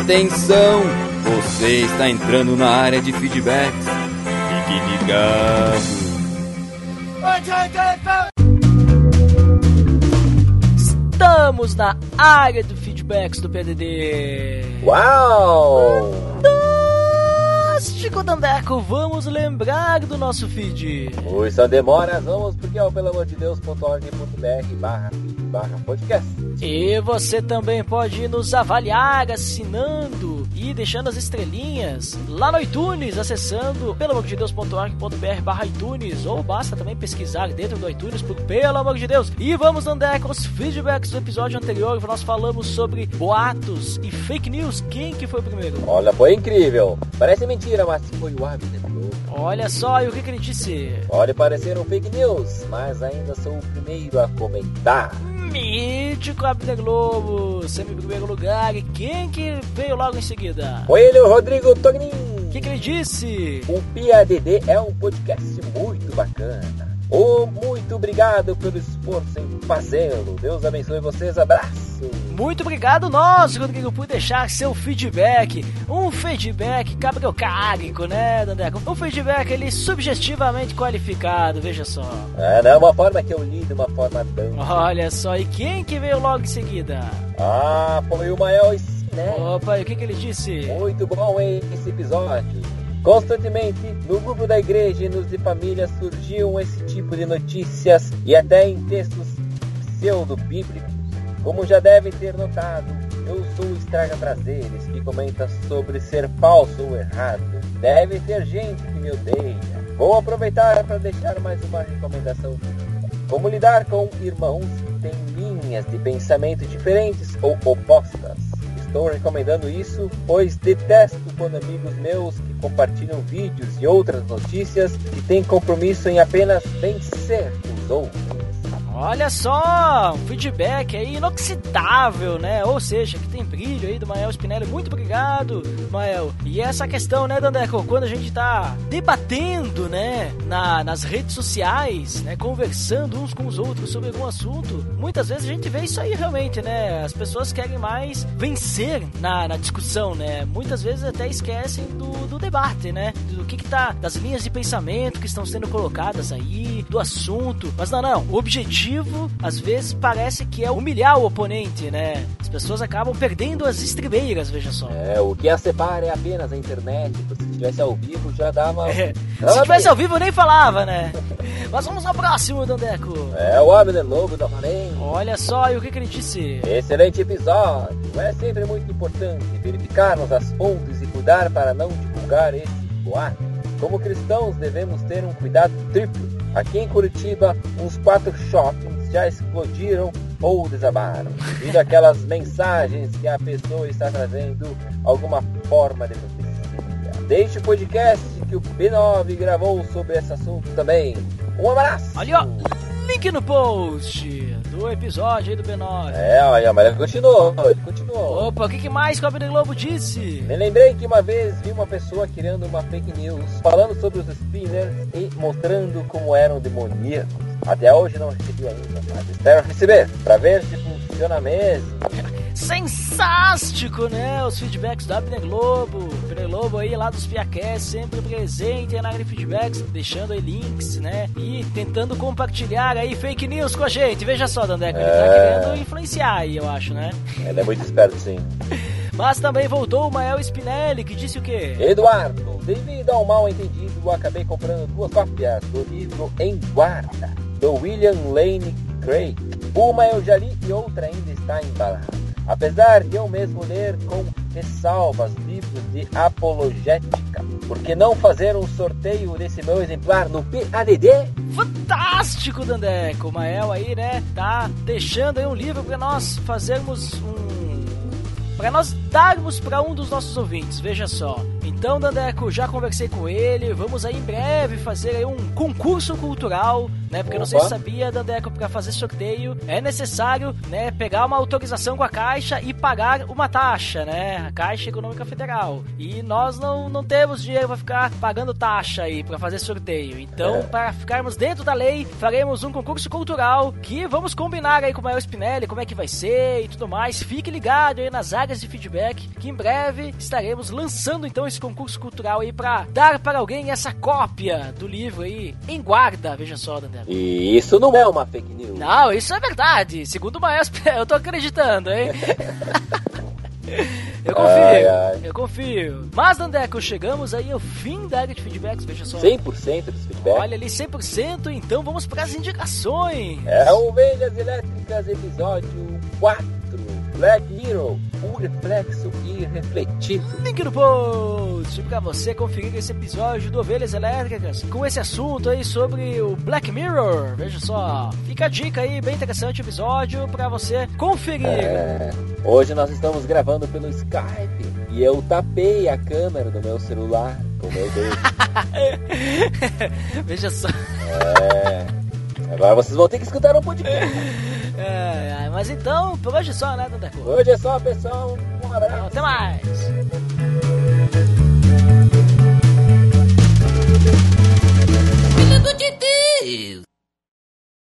[SPEAKER 3] Atenção! Você está entrando na área de feedbacks. Fique ligado.
[SPEAKER 1] Estamos na área do feedbacks do PDD.
[SPEAKER 4] Uau!
[SPEAKER 1] Fantástico, Dandeco! Vamos lembrar do nosso feed.
[SPEAKER 4] Pois só demora, vamos porque é o pelo amor de Deus.org.br barra barra podcast.
[SPEAKER 1] E você também pode nos avaliar assinando e deixando as estrelinhas lá no iTunes, acessando pelo amor de Deus.org.br barra iTunes, ou basta também pesquisar dentro do iTunes por pelo amor de Deus. E vamos, Dandeco, os feedbacks do episódio anterior, nós falamos sobre boatos e fake news. Quem que foi o primeiro?
[SPEAKER 4] Olha, foi incrível. Parece mentira, mas foi o Globo.
[SPEAKER 1] Olha só, e o que, que ele disse?
[SPEAKER 4] Pode parecer um fake news, mas ainda sou o primeiro a comentar.
[SPEAKER 1] Mítico Abner Globo, sempre em primeiro lugar. E quem que veio logo em seguida?
[SPEAKER 4] Foi ele, o Rodrigo Tognin.
[SPEAKER 1] O que, que ele disse?
[SPEAKER 4] O PADD é um podcast muito bacana. Oh, muito obrigado pelo esforço em fazê-lo. Deus abençoe vocês. Abraço.
[SPEAKER 1] Muito obrigado nós, Rodrigo, por deixar seu feedback. Um feedback cabrocárico, né, Dandeco? Um feedback ele subjetivamente qualificado, veja só.
[SPEAKER 4] É, não é uma forma que eu li de uma forma tão...
[SPEAKER 1] Olha só, e quem que veio logo em seguida?
[SPEAKER 4] Ah, foi o Mael né?
[SPEAKER 1] Opa, e o que, que ele disse?
[SPEAKER 4] Muito bom esse episódio. Constantemente, no grupo da igreja e nos de família surgiam esse tipo de notícias e até em textos pseudo-bíblicos. Como já devem ter notado, eu sou o Estraga Prazeres que comenta sobre ser falso ou errado. Deve ter gente que me odeia. Vou aproveitar para deixar mais uma recomendação. Como lidar com irmãos que têm linhas de pensamento diferentes ou opostas. Estou recomendando isso, pois detesto quando amigos meus que compartilham vídeos e outras notícias que têm compromisso em apenas vencer os outros.
[SPEAKER 1] Olha só, um feedback aí inoxidável, né? Ou seja, que tem brilho aí do Mael Spinelli. Muito obrigado, Mael. E essa questão, né, Dandeco, quando a gente tá debatendo, né, na, nas redes sociais, né, conversando uns com os outros sobre algum assunto, muitas vezes a gente vê isso aí realmente, né? As pessoas querem mais vencer na, na discussão, né? Muitas vezes até esquecem do, do debate, né? Do que que tá, das linhas de pensamento que estão sendo colocadas aí, do assunto. Mas não, não. O objetivo objetivo, às vezes, parece que é humilhar o oponente, né? As pessoas acabam perdendo as estribeiras, veja só.
[SPEAKER 4] É, o que a separa é apenas a internet. Se estivesse ao vivo, já dava.
[SPEAKER 1] É. Se estivesse ao vivo, nem falava, né? *laughs* Mas vamos ao próximo, Dandeco.
[SPEAKER 4] É o Abner Lobo da Flamengo.
[SPEAKER 1] Olha só, e o que, que ele disse?
[SPEAKER 4] Excelente episódio. É sempre muito importante verificarmos as fontes e cuidar para não divulgar esse boato. Como cristãos, devemos ter um cuidado triplo Aqui em Curitiba, uns quatro shoppings já explodiram ou desabaram, devido aquelas mensagens que a pessoa está trazendo alguma forma de profecia. Deixe o podcast que o B9 gravou sobre esse assunto também. Um abraço!
[SPEAKER 1] Ó, link no post do episódio aí do B9.
[SPEAKER 4] É, olha, mas ele continuou, ele continuou.
[SPEAKER 1] Opa, o que, que mais que o Abner Globo disse?
[SPEAKER 4] Me lembrei que uma vez vi uma pessoa criando uma fake news, falando sobre os spinners e mostrando como eram demoníacos. Até hoje não recebi ainda, mas espero receber, para ver se funciona mesmo.
[SPEAKER 1] Sensástico, né? Os feedbacks da Abner Globo. Abner Globo aí lá dos Piacast, sempre presente na área de feedbacks, deixando aí links, né? E tentando compartilhar aí fake news com a gente. Veja só, Dandeco, ele tá é... tá querendo influenciar aí, eu acho, né?
[SPEAKER 4] Ele é muito esperto, sim.
[SPEAKER 1] Mas também voltou o Mael Spinelli, que disse o quê?
[SPEAKER 4] Eduardo, devido ao mal entendido, acabei comprando duas cópias do livro Em Guarda, do William Lane Craig. Uma eu já li e outra ainda está embalada. Apesar de eu mesmo ler com ressalvas livros de apologética, por que não fazer um sorteio desse meu exemplar no PADD?
[SPEAKER 1] Fantástico, Dandeco! O Mael aí, né, tá deixando aí um livro para nós fazermos um para nós darmos para um dos nossos ouvintes. Veja só. Então, Dandeco, já conversei com ele. Vamos aí em breve fazer um concurso cultural, né? Porque Opa. não sei se sabia, Dandeco, para fazer sorteio é necessário, né, pegar uma autorização com a Caixa e pagar uma taxa, né? A Caixa Econômica Federal. E nós não, não temos dinheiro para ficar pagando taxa aí para fazer sorteio. Então, é. para ficarmos dentro da lei, faremos um concurso cultural que vamos combinar aí com o Mael Spinelli como é que vai ser e tudo mais. Fique ligado aí nas áreas de feedback, que em breve estaremos lançando então esse concurso cultural aí para dar para alguém essa cópia do livro aí em guarda, veja só, Daniel.
[SPEAKER 4] E isso não é uma fake news.
[SPEAKER 1] Não, isso é verdade. Segundo o maestro, *laughs* eu tô acreditando, hein? *laughs* Eu confio, ai, ai. eu confio. Mas, Dandeco, chegamos aí ao fim da área de feedbacks, veja só.
[SPEAKER 4] 100% dos feedbacks.
[SPEAKER 1] Olha ali, 100%, então vamos para as indicações.
[SPEAKER 4] É Ovelhas Elétricas, episódio 4. Black Hero, um reflexo irrefletido.
[SPEAKER 1] Link no post pra você conferir esse episódio do Ovelhas Elétricas com esse assunto aí sobre o Black Mirror. Veja só, fica a dica aí, bem interessante o episódio pra você conferir. É,
[SPEAKER 4] hoje nós estamos gravando pelo Skype e eu tapei a câmera do meu celular com meu dedo. *laughs*
[SPEAKER 1] Veja só.
[SPEAKER 4] É. Agora vocês vão ter que escutar um podcast. *laughs*
[SPEAKER 1] É, mas então, por hoje é só, né, Tanta Cor?
[SPEAKER 4] Hoje é só, pessoal. Um abraço. Então,
[SPEAKER 1] até mais.
[SPEAKER 5] Filho de Deus!